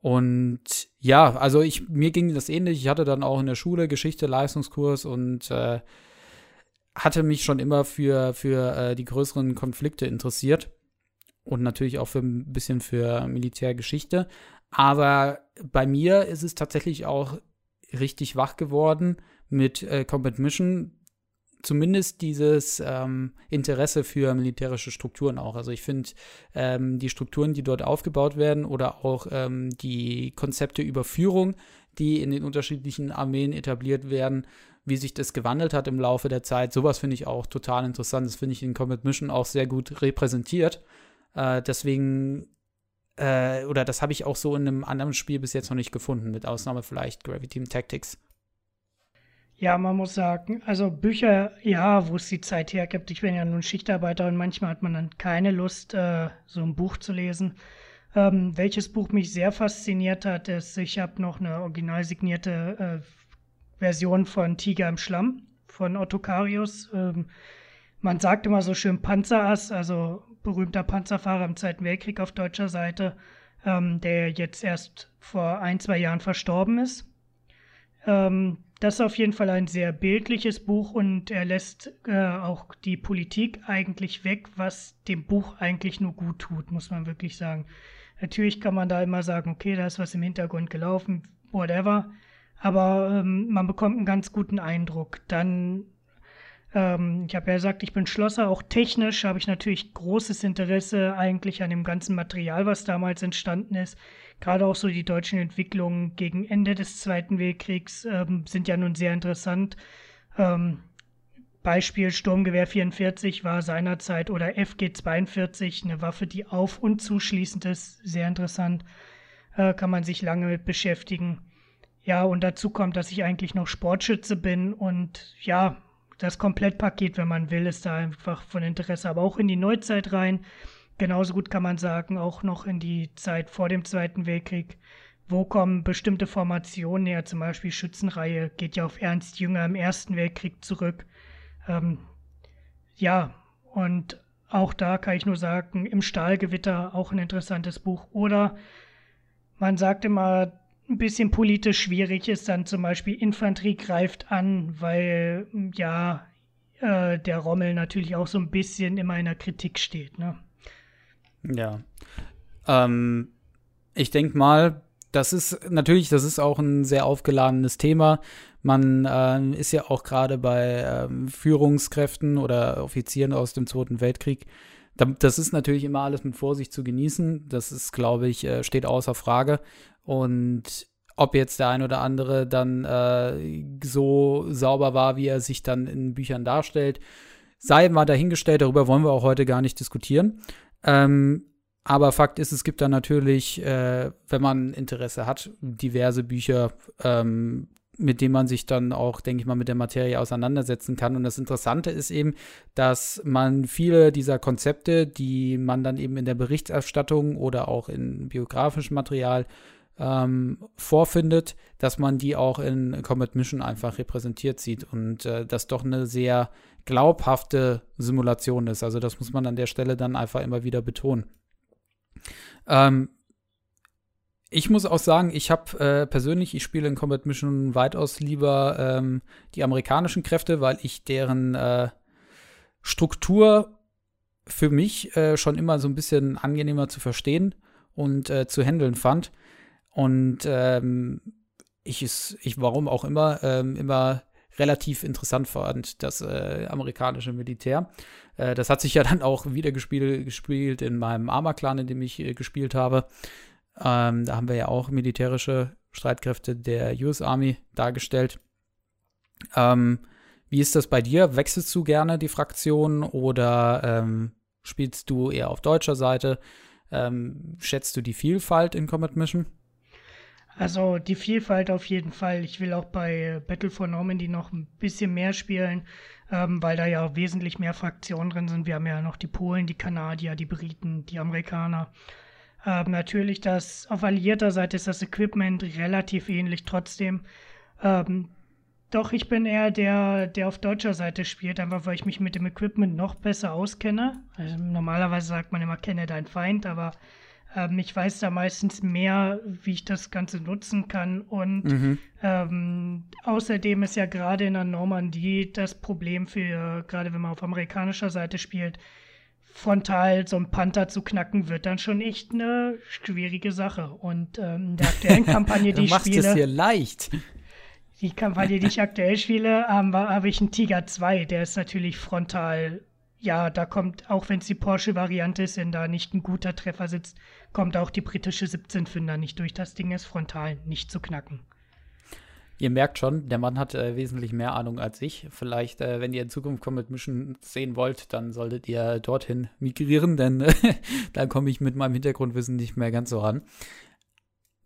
Und ja, also ich, mir ging das ähnlich. Ich hatte dann auch in der Schule Geschichte, Leistungskurs und äh, hatte mich schon immer für, für äh, die größeren Konflikte interessiert. Und natürlich auch für ein bisschen für Militärgeschichte. Aber bei mir ist es tatsächlich auch richtig wach geworden mit äh, Combat Mission, zumindest dieses ähm, Interesse für militärische Strukturen auch. Also ich finde ähm, die Strukturen, die dort aufgebaut werden oder auch ähm, die Konzepte über Führung, die in den unterschiedlichen Armeen etabliert werden, wie sich das gewandelt hat im Laufe der Zeit, sowas finde ich auch total interessant. Das finde ich in Combat Mission auch sehr gut repräsentiert. Äh, deswegen äh, oder das habe ich auch so in einem anderen Spiel bis jetzt noch nicht gefunden, mit Ausnahme vielleicht Gravity Team Tactics. Ja, man muss sagen, also Bücher, ja, wo es die Zeit hergibt. Ich bin ja nun Schichtarbeiter und manchmal hat man dann keine Lust, äh, so ein Buch zu lesen. Ähm, welches Buch mich sehr fasziniert hat, ist, ich habe noch eine original signierte äh, Version von Tiger im Schlamm von Otto Carius. Ähm, man sagt immer so schön Panzerass, also berühmter Panzerfahrer im Zweiten Weltkrieg auf deutscher Seite, ähm, der jetzt erst vor ein, zwei Jahren verstorben ist. Ähm, das ist auf jeden Fall ein sehr bildliches Buch und er lässt äh, auch die Politik eigentlich weg, was dem Buch eigentlich nur gut tut, muss man wirklich sagen. Natürlich kann man da immer sagen, okay, da ist was im Hintergrund gelaufen, whatever. Aber ähm, man bekommt einen ganz guten Eindruck. Dann, ähm, ich habe ja gesagt, ich bin Schlosser. Auch technisch habe ich natürlich großes Interesse eigentlich an dem ganzen Material, was damals entstanden ist gerade auch so die deutschen Entwicklungen gegen Ende des Zweiten Weltkriegs ähm, sind ja nun sehr interessant. Ähm, Beispiel Sturmgewehr 44 war seinerzeit oder FG 42 eine Waffe, die auf- und zuschließend ist. Sehr interessant. Äh, kann man sich lange mit beschäftigen. Ja, und dazu kommt, dass ich eigentlich noch Sportschütze bin und ja, das Komplettpaket, wenn man will, ist da einfach von Interesse, aber auch in die Neuzeit rein. Genauso gut kann man sagen, auch noch in die Zeit vor dem Zweiten Weltkrieg. Wo kommen bestimmte Formationen her? Zum Beispiel Schützenreihe geht ja auf Ernst Jünger im Ersten Weltkrieg zurück. Ähm, ja, und auch da kann ich nur sagen, im Stahlgewitter auch ein interessantes Buch. Oder man sagt immer, ein bisschen politisch schwierig ist dann zum Beispiel Infanterie greift an, weil ja äh, der Rommel natürlich auch so ein bisschen immer in der Kritik steht. Ne? Ja. Ähm, ich denke mal, das ist natürlich, das ist auch ein sehr aufgeladenes Thema. Man äh, ist ja auch gerade bei ähm, Führungskräften oder Offizieren aus dem Zweiten Weltkrieg. Das ist natürlich immer alles mit Vorsicht zu genießen. Das ist, glaube ich, äh, steht außer Frage. Und ob jetzt der ein oder andere dann äh, so sauber war, wie er sich dann in Büchern darstellt, sei mal dahingestellt. Darüber wollen wir auch heute gar nicht diskutieren. Ähm, aber Fakt ist, es gibt da natürlich, äh, wenn man Interesse hat, diverse Bücher, ähm, mit denen man sich dann auch, denke ich mal, mit der Materie auseinandersetzen kann. Und das Interessante ist eben, dass man viele dieser Konzepte, die man dann eben in der Berichterstattung oder auch in biografischem Material ähm, vorfindet, dass man die auch in Comet Mission einfach repräsentiert sieht und äh, das doch eine sehr glaubhafte Simulation ist. Also das muss man an der Stelle dann einfach immer wieder betonen. Ähm, ich muss auch sagen, ich habe äh, persönlich, ich spiele in Combat Mission weitaus lieber ähm, die amerikanischen Kräfte, weil ich deren äh, Struktur für mich äh, schon immer so ein bisschen angenehmer zu verstehen und äh, zu handeln fand. Und ähm, ich es, ich warum auch immer, ähm, immer relativ interessant fand, das äh, amerikanische Militär. Äh, das hat sich ja dann auch wieder gespielt, gespielt in meinem Arma-Clan, in dem ich äh, gespielt habe. Ähm, da haben wir ja auch militärische Streitkräfte der US Army dargestellt. Ähm, wie ist das bei dir? Wechselst du gerne die Fraktion oder ähm, spielst du eher auf deutscher Seite? Ähm, schätzt du die Vielfalt in Combat Mission? Also die Vielfalt auf jeden Fall. Ich will auch bei Battle for Normandy noch ein bisschen mehr spielen, ähm, weil da ja wesentlich mehr Fraktionen drin sind. Wir haben ja noch die Polen, die Kanadier, die Briten, die Amerikaner. Ähm, natürlich, das auf alliierter Seite ist das Equipment relativ ähnlich trotzdem. Ähm, doch ich bin eher der, der auf deutscher Seite spielt, einfach weil ich mich mit dem Equipment noch besser auskenne. Also normalerweise sagt man immer, kenne deinen Feind, aber ähm, ich weiß da meistens mehr, wie ich das Ganze nutzen kann. Und mhm. ähm, außerdem ist ja gerade in der Normandie das Problem für, gerade wenn man auf amerikanischer Seite spielt, frontal so ein Panther zu knacken, wird dann schon echt eine schwierige Sache. Und ähm, in der aktuellen Kampagne, die ich spiele. Du machst es hier leicht. Die Kampagne, die ich aktuell spiele, ähm, habe ich einen Tiger 2, der ist natürlich frontal ja, da kommt, auch wenn es die Porsche-Variante ist, wenn da nicht ein guter Treffer sitzt, kommt auch die britische 17-Fünder nicht durch. Das Ding ist frontal nicht zu knacken. Ihr merkt schon, der Mann hat äh, wesentlich mehr Ahnung als ich. Vielleicht, äh, wenn ihr in Zukunft Comet Mission sehen wollt, dann solltet ihr dorthin migrieren, denn äh, da komme ich mit meinem Hintergrundwissen nicht mehr ganz so ran.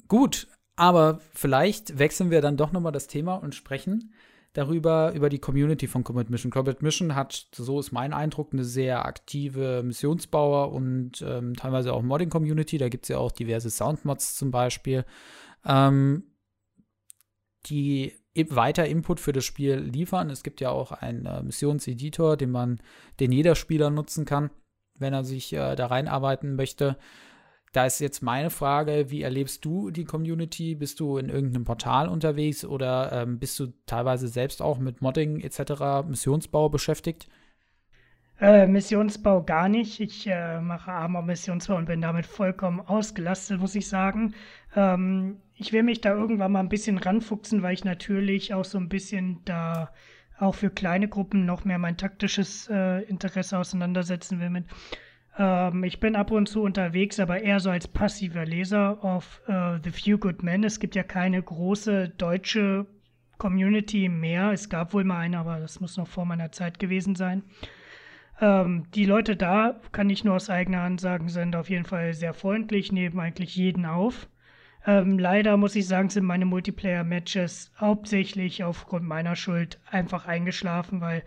Gut, aber vielleicht wechseln wir dann doch nochmal das Thema und sprechen darüber, über die Community von Comet Mission. Comet Mission hat, so ist mein Eindruck, eine sehr aktive Missionsbauer und ähm, teilweise auch Modding-Community. Da gibt es ja auch diverse Soundmods zum Beispiel, ähm, die weiter Input für das Spiel liefern. Es gibt ja auch einen äh, Missionseditor, den man, den jeder Spieler nutzen kann, wenn er sich äh, da reinarbeiten möchte. Da ist jetzt meine Frage, wie erlebst du die Community? Bist du in irgendeinem Portal unterwegs oder ähm, bist du teilweise selbst auch mit Modding etc., Missionsbau beschäftigt? Äh, Missionsbau gar nicht. Ich äh, mache Armor Missionsbau und bin damit vollkommen ausgelastet, muss ich sagen. Ähm, ich will mich da irgendwann mal ein bisschen ranfuchsen, weil ich natürlich auch so ein bisschen da auch für kleine Gruppen noch mehr mein taktisches äh, Interesse auseinandersetzen will mit. Ähm, ich bin ab und zu unterwegs, aber eher so als passiver Leser auf äh, The Few Good Men. Es gibt ja keine große deutsche Community mehr. Es gab wohl mal eine, aber das muss noch vor meiner Zeit gewesen sein. Ähm, die Leute da, kann ich nur aus eigener Hand sagen, sind auf jeden Fall sehr freundlich, nehmen eigentlich jeden auf. Ähm, leider muss ich sagen, sind meine Multiplayer-Matches hauptsächlich aufgrund meiner Schuld einfach eingeschlafen, weil,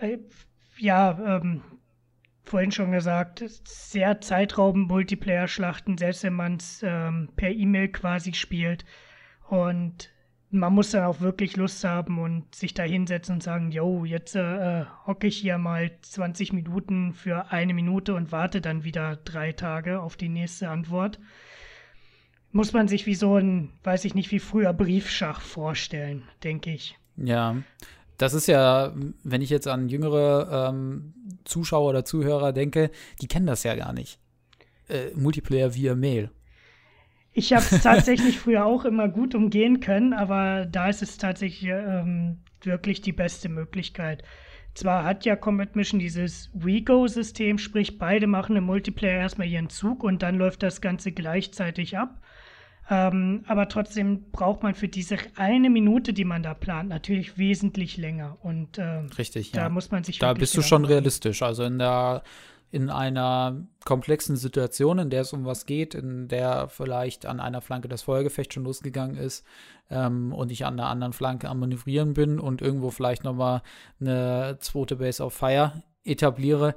äh, ja, ähm, vorhin schon gesagt, sehr zeitraubend Multiplayer-Schlachten, selbst wenn man es ähm, per E-Mail quasi spielt. Und man muss dann auch wirklich Lust haben und sich da hinsetzen und sagen, yo, jetzt äh, hocke ich hier mal 20 Minuten für eine Minute und warte dann wieder drei Tage auf die nächste Antwort muss man sich wie so ein, weiß ich nicht, wie früher Briefschach vorstellen, denke ich. Ja, das ist ja, wenn ich jetzt an jüngere ähm, Zuschauer oder Zuhörer denke, die kennen das ja gar nicht. Äh, Multiplayer via Mail. Ich habe es tatsächlich früher auch immer gut umgehen können, aber da ist es tatsächlich ähm, wirklich die beste Möglichkeit. Zwar hat ja Combat Mission dieses WeGo-System, sprich beide machen im Multiplayer erstmal ihren Zug und dann läuft das Ganze gleichzeitig ab. Ähm, aber trotzdem braucht man für diese eine Minute, die man da plant, natürlich wesentlich länger. Und ähm, richtig, da ja. muss man sich. Da bist du schon realistisch. Also in der in einer komplexen Situation, in der es um was geht, in der vielleicht an einer Flanke das Feuergefecht schon losgegangen ist ähm, und ich an der anderen Flanke am Manövrieren bin und irgendwo vielleicht nochmal eine zweite Base of Fire etabliere,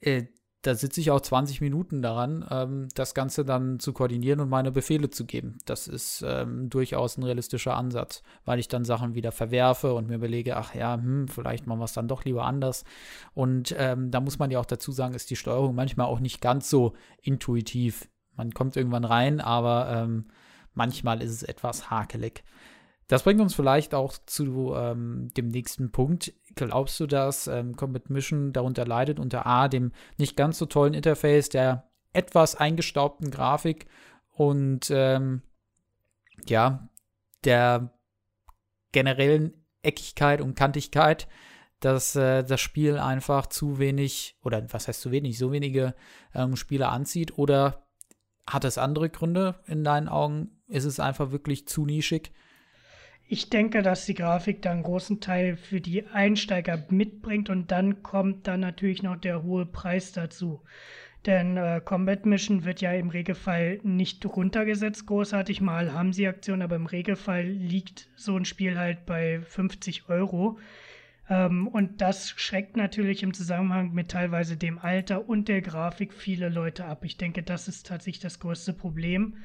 äh, da sitze ich auch 20 Minuten daran, ähm, das Ganze dann zu koordinieren und meine Befehle zu geben. Das ist ähm, durchaus ein realistischer Ansatz, weil ich dann Sachen wieder verwerfe und mir überlege, ach ja, hm, vielleicht machen wir es dann doch lieber anders. Und ähm, da muss man ja auch dazu sagen, ist die Steuerung manchmal auch nicht ganz so intuitiv. Man kommt irgendwann rein, aber ähm, manchmal ist es etwas hakelig. Das bringt uns vielleicht auch zu ähm, dem nächsten Punkt. Glaubst du, dass ähm, Combat Mission darunter leidet, unter A, dem nicht ganz so tollen Interface, der etwas eingestaubten Grafik und ähm, ja, der generellen Eckigkeit und Kantigkeit, dass äh, das Spiel einfach zu wenig, oder was heißt zu wenig, so wenige ähm, Spieler anzieht? Oder hat es andere Gründe in deinen Augen? Ist es einfach wirklich zu nischig? Ich denke, dass die Grafik da einen großen Teil für die Einsteiger mitbringt und dann kommt dann natürlich noch der hohe Preis dazu. Denn äh, Combat Mission wird ja im Regelfall nicht runtergesetzt, großartig. Mal haben sie Aktionen, aber im Regelfall liegt so ein Spiel halt bei 50 Euro. Ähm, und das schreckt natürlich im Zusammenhang mit teilweise dem Alter und der Grafik viele Leute ab. Ich denke, das ist tatsächlich das größte Problem.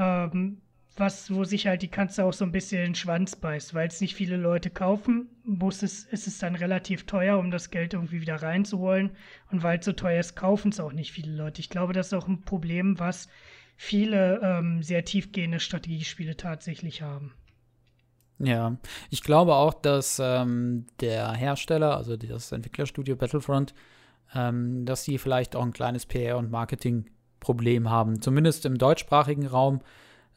Ähm, was, wo sich halt die Katze auch so ein bisschen den Schwanz beißt, weil es nicht viele Leute kaufen, muss es, ist es dann relativ teuer, um das Geld irgendwie wieder reinzuholen. Und weil es so teuer ist, kaufen es auch nicht viele Leute. Ich glaube, das ist auch ein Problem, was viele ähm, sehr tiefgehende Strategiespiele tatsächlich haben. Ja, ich glaube auch, dass ähm, der Hersteller, also das Entwicklerstudio Battlefront, ähm, dass sie vielleicht auch ein kleines PR- und Marketing-Problem haben. Zumindest im deutschsprachigen Raum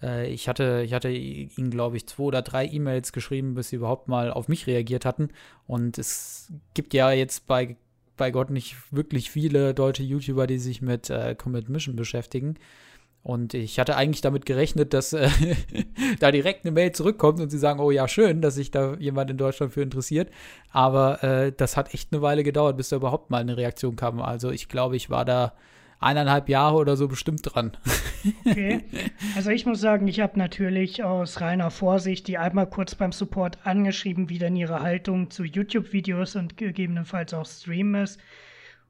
äh, ich hatte, ich hatte ihnen, glaube ich, zwei oder drei E-Mails geschrieben, bis sie überhaupt mal auf mich reagiert hatten. Und es gibt ja jetzt bei, bei Gott nicht wirklich viele deutsche YouTuber, die sich mit äh, Commit Mission beschäftigen. Und ich hatte eigentlich damit gerechnet, dass äh, da direkt eine Mail zurückkommt und sie sagen, oh ja, schön, dass sich da jemand in Deutschland für interessiert. Aber äh, das hat echt eine Weile gedauert, bis da überhaupt mal eine Reaktion kam. Also ich glaube, ich war da eineinhalb Jahre oder so bestimmt dran. Okay. Also ich muss sagen, ich habe natürlich aus reiner Vorsicht die einmal kurz beim Support angeschrieben, wie denn ihre Haltung zu YouTube-Videos und gegebenenfalls auch Stream ist.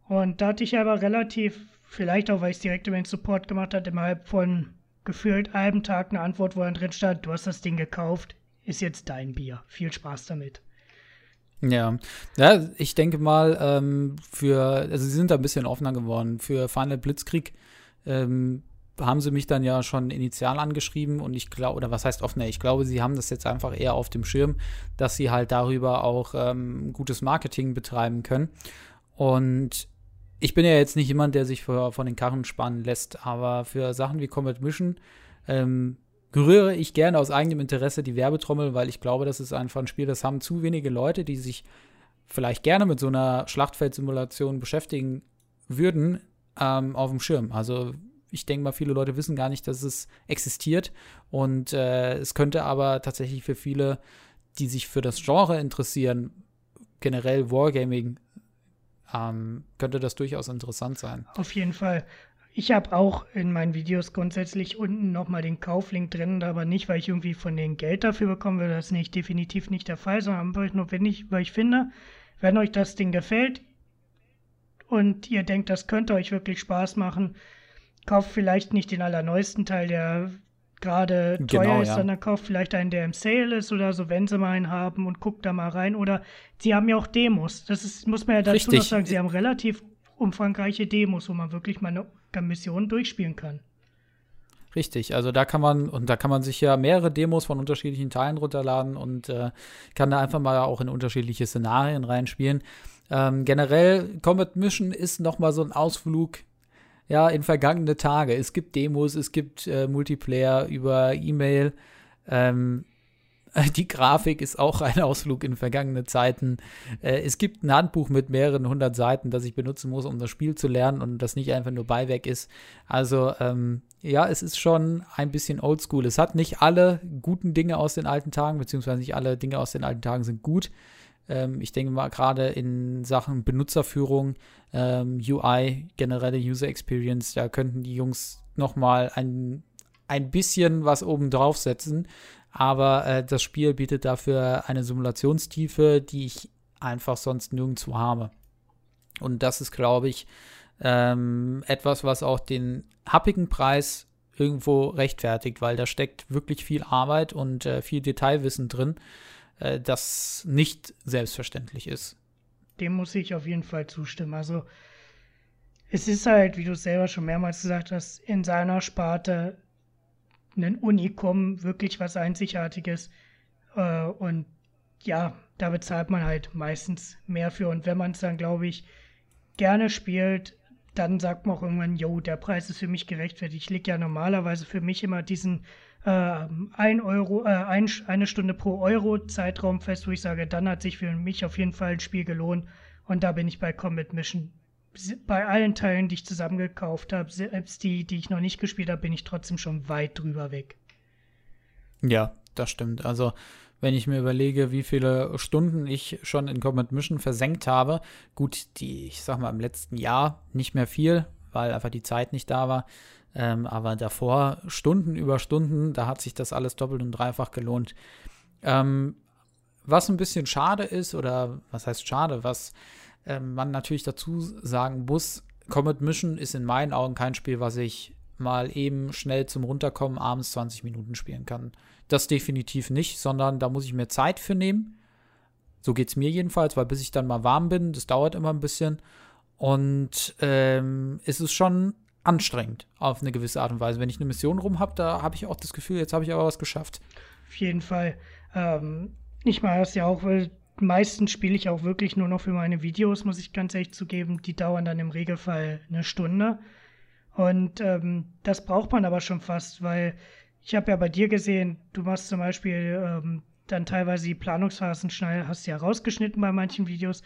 Und da hatte ich aber relativ, vielleicht auch, weil ich es direkt über den Support gemacht habe, innerhalb von gefühlt einem Tag eine Antwort, wo dann drin stand, du hast das Ding gekauft, ist jetzt dein Bier. Viel Spaß damit. Ja, ja ich denke mal, ähm, für, also sie sind da ein bisschen offener geworden. Für Final Blitzkrieg ähm, haben sie mich dann ja schon initial angeschrieben und ich glaube, oder was heißt offener? Ich glaube, sie haben das jetzt einfach eher auf dem Schirm, dass sie halt darüber auch ähm, gutes Marketing betreiben können. Und ich bin ja jetzt nicht jemand, der sich für, von den Karren spannen lässt, aber für Sachen wie Combat Mission ähm, gerühre ich gerne aus eigenem Interesse die Werbetrommel, weil ich glaube, das ist einfach ein Spiel, das haben zu wenige Leute, die sich vielleicht gerne mit so einer Schlachtfeldsimulation beschäftigen würden, ähm, auf dem Schirm. Also ich denke mal, viele Leute wissen gar nicht, dass es existiert. Und äh, es könnte aber tatsächlich für viele, die sich für das Genre interessieren, generell Wargaming, ähm, könnte das durchaus interessant sein. Auf jeden Fall ich habe auch in meinen Videos grundsätzlich unten nochmal den Kauflink drin, aber nicht, weil ich irgendwie von denen Geld dafür bekommen will. Das ist nicht definitiv nicht der Fall, sondern einfach nur, wenn ich, weil ich finde, wenn euch das Ding gefällt und ihr denkt, das könnte euch wirklich Spaß machen, kauft vielleicht nicht den allerneuesten Teil, der gerade genau, teuer ist, ja. sondern kauft vielleicht einen, der im Sale ist oder so, wenn sie mal einen haben und guckt da mal rein. Oder sie haben ja auch Demos. Das ist, muss man ja dazu Richtig. noch sagen, sie haben relativ umfangreiche Demos, wo man wirklich mal eine Mission durchspielen kann. Richtig, also da kann man, und da kann man sich ja mehrere Demos von unterschiedlichen Teilen runterladen und äh, kann da einfach mal auch in unterschiedliche Szenarien reinspielen. Ähm, generell, Combat Mission ist nochmal so ein Ausflug ja, in vergangene Tage. Es gibt Demos, es gibt äh, Multiplayer über E-Mail. Ähm, die Grafik ist auch ein Ausflug in vergangene Zeiten. Äh, es gibt ein Handbuch mit mehreren hundert Seiten, das ich benutzen muss, um das Spiel zu lernen und das nicht einfach nur Beiwerk ist. Also, ähm, ja, es ist schon ein bisschen oldschool. Es hat nicht alle guten Dinge aus den alten Tagen, beziehungsweise nicht alle Dinge aus den alten Tagen sind gut. Ähm, ich denke mal, gerade in Sachen Benutzerführung, ähm, UI, generelle User Experience, da könnten die Jungs noch mal ein, ein bisschen was oben drauf setzen. Aber äh, das Spiel bietet dafür eine Simulationstiefe, die ich einfach sonst nirgendwo habe. Und das ist, glaube ich, ähm, etwas, was auch den happigen Preis irgendwo rechtfertigt, weil da steckt wirklich viel Arbeit und äh, viel Detailwissen drin äh, das nicht selbstverständlich ist. Dem muss ich auf jeden Fall zustimmen. Also es ist halt, wie du es selber schon mehrmals gesagt hast, in seiner Sparte ein Unikum, wirklich was Einzigartiges. Äh, und ja, da bezahlt man halt meistens mehr für. Und wenn man es dann, glaube ich, gerne spielt, dann sagt man auch irgendwann, yo, der Preis ist für mich gerechtfertigt. Ich lege ja normalerweise für mich immer diesen äh, ein Euro, äh, ein, eine Stunde pro Euro Zeitraum fest, wo ich sage, dann hat sich für mich auf jeden Fall ein Spiel gelohnt. Und da bin ich bei Combat Mission. Bei allen Teilen, die ich zusammengekauft habe, selbst die, die ich noch nicht gespielt habe, bin ich trotzdem schon weit drüber weg. Ja, das stimmt. Also, wenn ich mir überlege, wie viele Stunden ich schon in Combat Mission versenkt habe, gut, die, ich sag mal, im letzten Jahr nicht mehr viel, weil einfach die Zeit nicht da war. Ähm, aber davor Stunden über Stunden, da hat sich das alles doppelt und dreifach gelohnt. Ähm, was ein bisschen schade ist, oder was heißt schade, was ähm, man natürlich dazu sagen muss, Comet Mission ist in meinen Augen kein Spiel, was ich mal eben schnell zum Runterkommen abends 20 Minuten spielen kann. Das definitiv nicht, sondern da muss ich mir Zeit für nehmen. So geht es mir jedenfalls, weil bis ich dann mal warm bin, das dauert immer ein bisschen. Und ähm, es ist schon anstrengend auf eine gewisse Art und Weise. Wenn ich eine Mission rum habe, da habe ich auch das Gefühl, jetzt habe ich aber was geschafft. Auf jeden Fall. Ähm, ich mache das ja auch, weil meistens spiele ich auch wirklich nur noch für meine Videos, muss ich ganz ehrlich zugeben. Die dauern dann im Regelfall eine Stunde. Und ähm, das braucht man aber schon fast, weil ich habe ja bei dir gesehen, du machst zum Beispiel ähm, dann teilweise die Planungsphasen schnell, hast ja rausgeschnitten bei manchen Videos.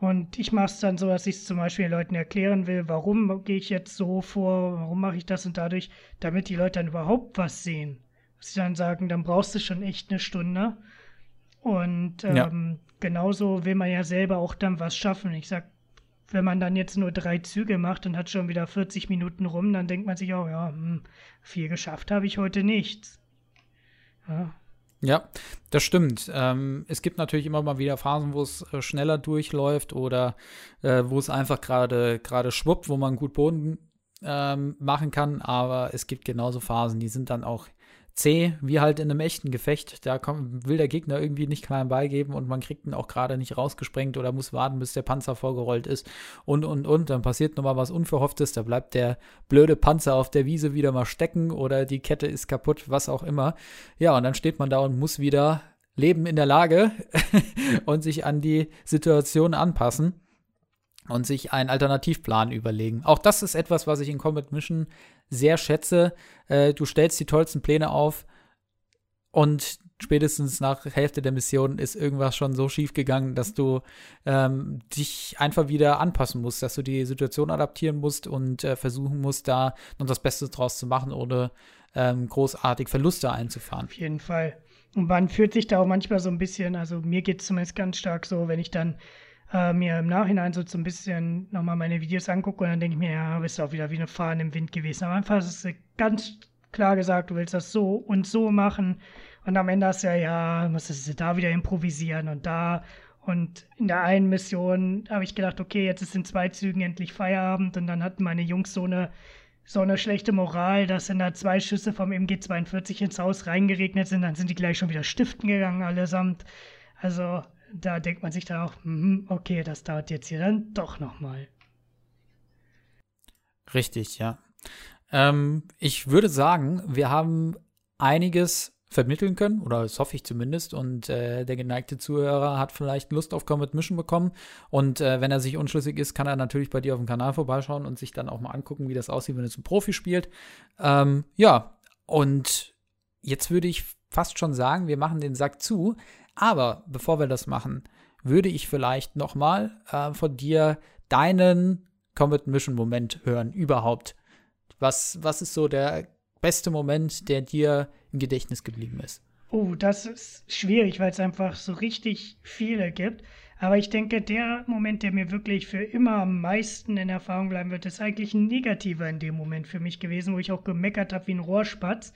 Und ich mache es dann so, dass ich es zum Beispiel den Leuten erklären will, warum gehe ich jetzt so vor, warum mache ich das und dadurch, damit die Leute dann überhaupt was sehen. Dass sie dann sagen, dann brauchst du schon echt eine Stunde. Und ähm, ja. genauso will man ja selber auch dann was schaffen. Ich sag, wenn man dann jetzt nur drei Züge macht und hat schon wieder 40 Minuten rum, dann denkt man sich auch, ja, hm, viel geschafft habe ich heute nichts. Ja, ja, das stimmt. Ähm, es gibt natürlich immer mal wieder Phasen, wo es äh, schneller durchläuft oder äh, wo es einfach gerade gerade schwuppt, wo man gut Boden ähm, machen kann. Aber es gibt genauso Phasen, die sind dann auch zäh, wie halt in einem echten Gefecht. Da kommt, will der Gegner irgendwie nicht klein beigeben und man kriegt ihn auch gerade nicht rausgesprengt oder muss warten, bis der Panzer vorgerollt ist und, und, und. Dann passiert nochmal was Unverhofftes, da bleibt der blöde Panzer auf der Wiese wieder mal stecken oder die Kette ist kaputt, was auch immer. Ja, und dann steht man da und muss wieder leben in der Lage und sich an die Situation anpassen und sich einen Alternativplan überlegen. Auch das ist etwas, was ich in Combat Mission sehr schätze. Äh, du stellst die tollsten Pläne auf und spätestens nach Hälfte der Mission ist irgendwas schon so schief gegangen, dass du ähm, dich einfach wieder anpassen musst, dass du die Situation adaptieren musst und äh, versuchen musst, da noch das Beste draus zu machen, ohne ähm, großartig Verluste einzufahren. Auf jeden Fall. Und man fühlt sich da auch manchmal so ein bisschen, also mir geht es zumindest ganz stark so, wenn ich dann äh, mir im Nachhinein so, so ein bisschen nochmal meine Videos angucke und dann denke ich mir, ja, bist du auch wieder wie eine Fahne im Wind gewesen. Aber einfach ist es ganz klar gesagt, du willst das so und so machen. Und am Ende hast du ja, ja, musstest du da wieder improvisieren und da. Und in der einen Mission habe ich gedacht, okay, jetzt ist in zwei Zügen endlich Feierabend. Und dann hatten meine Jungs so eine, so eine schlechte Moral, dass in da zwei Schüsse vom MG42 ins Haus reingeregnet sind. Dann sind die gleich schon wieder stiften gegangen, allesamt. Also da denkt man sich dann auch, hm, okay, das dauert jetzt hier dann doch nochmal. Richtig, ja. Ähm, ich würde sagen, wir haben einiges vermitteln können, oder das hoffe ich zumindest. Und äh, der geneigte Zuhörer hat vielleicht Lust auf Comet Mission bekommen. Und äh, wenn er sich unschlüssig ist, kann er natürlich bei dir auf dem Kanal vorbeischauen und sich dann auch mal angucken, wie das aussieht, wenn er zum Profi spielt. Ähm, ja, und jetzt würde ich fast schon sagen, wir machen den Sack zu. Aber bevor wir das machen, würde ich vielleicht noch mal äh, von dir deinen Comet Mission Moment hören überhaupt. Was, was ist so der beste Moment, der dir im Gedächtnis geblieben ist? Oh, das ist schwierig, weil es einfach so richtig viele gibt. Aber ich denke, der Moment, der mir wirklich für immer am meisten in Erfahrung bleiben wird, ist eigentlich ein negativer in dem Moment für mich gewesen, wo ich auch gemeckert habe wie ein Rohrspatz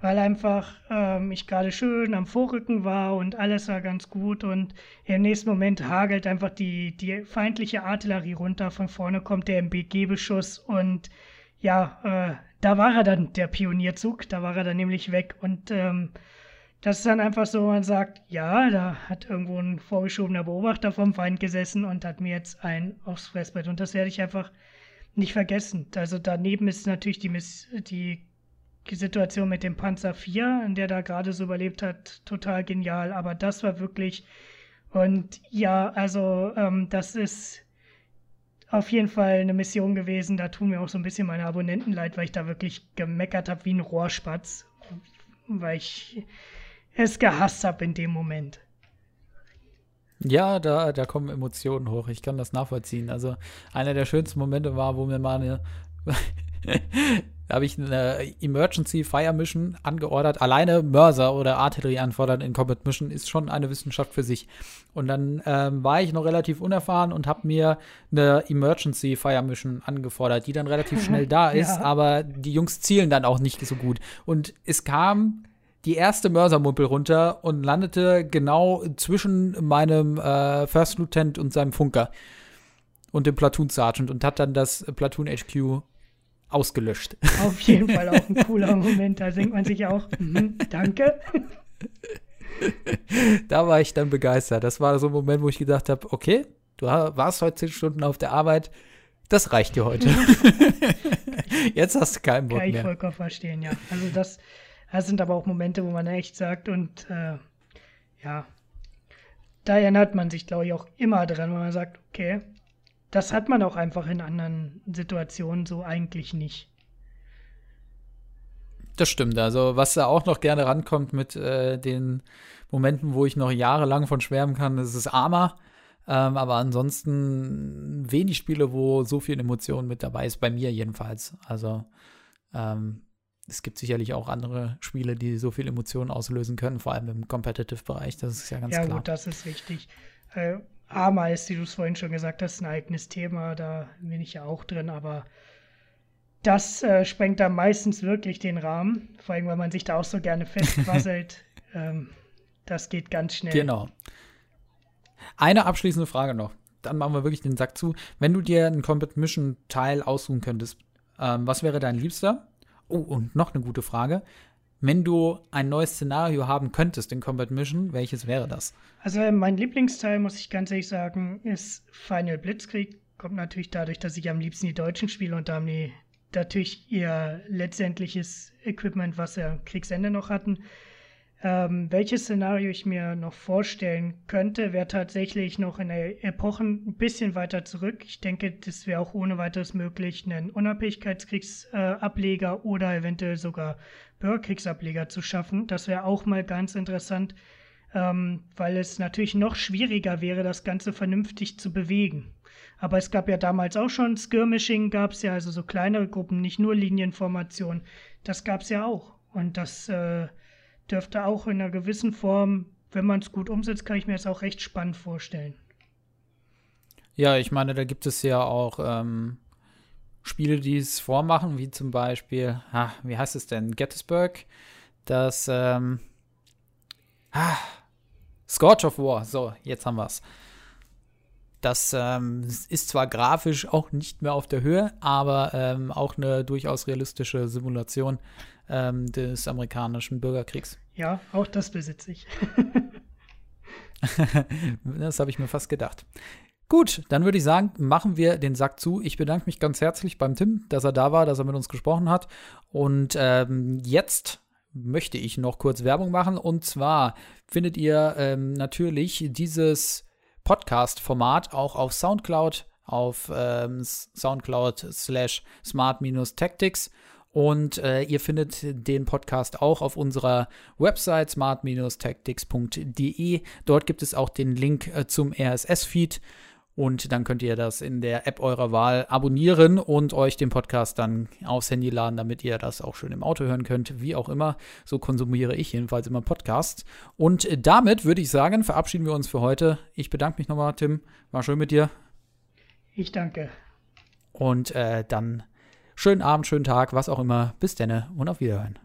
weil einfach ähm, ich gerade schön am Vorrücken war und alles war ganz gut und im nächsten Moment hagelt einfach die, die feindliche Artillerie runter, von vorne kommt der MBG-Beschuss und ja, äh, da war er dann, der Pionierzug, da war er dann nämlich weg und ähm, das ist dann einfach so, man sagt, ja, da hat irgendwo ein vorgeschobener Beobachter vom Feind gesessen und hat mir jetzt ein aufs Fressbrett und das werde ich einfach nicht vergessen. Also daneben ist natürlich die, Miss die die Situation mit dem Panzer 4, in der da gerade so überlebt hat, total genial. Aber das war wirklich. Und ja, also ähm, das ist auf jeden Fall eine Mission gewesen. Da tun mir auch so ein bisschen meine Abonnenten leid, weil ich da wirklich gemeckert habe wie ein Rohrspatz. Weil ich es gehasst habe in dem Moment. Ja, da, da kommen Emotionen hoch. Ich kann das nachvollziehen. Also einer der schönsten Momente war, wo mir mal eine Da habe ich eine Emergency Fire Mission angeordert. Alleine Mörser oder Artillerie anfordern in Combat Mission ist schon eine Wissenschaft für sich. Und dann ähm, war ich noch relativ unerfahren und habe mir eine Emergency Fire Mission angefordert, die dann relativ schnell da ist, ja. aber die Jungs zielen dann auch nicht so gut. Und es kam die erste Mörsermumpel runter und landete genau zwischen meinem äh, First Lieutenant und seinem Funker und dem Platoon Sergeant und hat dann das Platoon HQ ausgelöscht. Auf jeden Fall auch ein cooler Moment. Da denkt man sich auch, mm, danke. Da war ich dann begeistert. Das war so ein Moment, wo ich gedacht habe, okay, du warst heute zehn Stunden auf der Arbeit, das reicht dir heute. Jetzt hast du keinen Bock mehr. Kann ich vollkommen verstehen, ja. Also das, das sind aber auch Momente, wo man echt sagt und äh, ja, da erinnert man sich, glaube ich, auch immer dran, wenn man sagt, okay, das hat man auch einfach in anderen Situationen so eigentlich nicht. Das stimmt. Also, was da auch noch gerne rankommt mit äh, den Momenten, wo ich noch jahrelang von schwärmen kann, ist es Arma. Ähm, aber ansonsten wenig Spiele, wo so viel Emotion mit dabei ist, bei mir jedenfalls. Also, ähm, es gibt sicherlich auch andere Spiele, die so viel Emotionen auslösen können, vor allem im Competitive-Bereich. Das ist ja ganz ja, klar. Ja, gut, das ist richtig. Äh, Ameis, wie du es vorhin schon gesagt hast, ein eigenes Thema, da bin ich ja auch drin, aber das äh, sprengt da meistens wirklich den Rahmen, vor allem, weil man sich da auch so gerne festquasselt. ähm, das geht ganz schnell. Genau. Eine abschließende Frage noch. Dann machen wir wirklich den Sack zu. Wenn du dir einen Combat Mission Teil aussuchen könntest, ähm, was wäre dein Liebster? Oh, und noch eine gute Frage. Wenn du ein neues Szenario haben könntest in Combat Mission, welches wäre das? Also mein Lieblingsteil, muss ich ganz ehrlich sagen, ist Final Blitzkrieg. Kommt natürlich dadurch, dass ich am liebsten die Deutschen spiele und da haben die natürlich ihr letztendliches Equipment, was sie am Kriegsende noch hatten. Ähm, welches Szenario ich mir noch vorstellen könnte, wäre tatsächlich noch in der Epochen ein bisschen weiter zurück. Ich denke, das wäre auch ohne weiteres möglich, einen Unabhängigkeitskriegsableger äh, oder eventuell sogar Bürgerkriegsableger zu schaffen. Das wäre auch mal ganz interessant, ähm, weil es natürlich noch schwieriger wäre, das Ganze vernünftig zu bewegen. Aber es gab ja damals auch schon Skirmishing, gab es ja also so kleinere Gruppen, nicht nur Linienformation. Das gab es ja auch. Und das äh, dürfte auch in einer gewissen Form, wenn man es gut umsetzt, kann ich mir das auch recht spannend vorstellen. Ja, ich meine, da gibt es ja auch ähm, Spiele, die es vormachen, wie zum Beispiel, ah, wie heißt es denn, Gettysburg, das ähm, ah, Scorch of War, so, jetzt haben wir es. Das ähm, ist zwar grafisch auch nicht mehr auf der Höhe, aber ähm, auch eine durchaus realistische Simulation ähm, des amerikanischen Bürgerkriegs. Ja, auch das besitze ich. das habe ich mir fast gedacht. Gut, dann würde ich sagen, machen wir den Sack zu. Ich bedanke mich ganz herzlich beim Tim, dass er da war, dass er mit uns gesprochen hat. Und ähm, jetzt möchte ich noch kurz Werbung machen. Und zwar findet ihr ähm, natürlich dieses Podcast-Format auch auf Soundcloud, auf ähm, Soundcloud slash smart-tactics. Und äh, ihr findet den Podcast auch auf unserer Website smart-tactics.de. Dort gibt es auch den Link äh, zum RSS-Feed. Und dann könnt ihr das in der App eurer Wahl abonnieren und euch den Podcast dann aufs Handy laden, damit ihr das auch schön im Auto hören könnt. Wie auch immer, so konsumiere ich jedenfalls immer Podcasts. Und damit würde ich sagen, verabschieden wir uns für heute. Ich bedanke mich nochmal, Tim. War schön mit dir. Ich danke. Und äh, dann schönen Abend, schönen Tag, was auch immer. Bis denne und auf Wiederhören.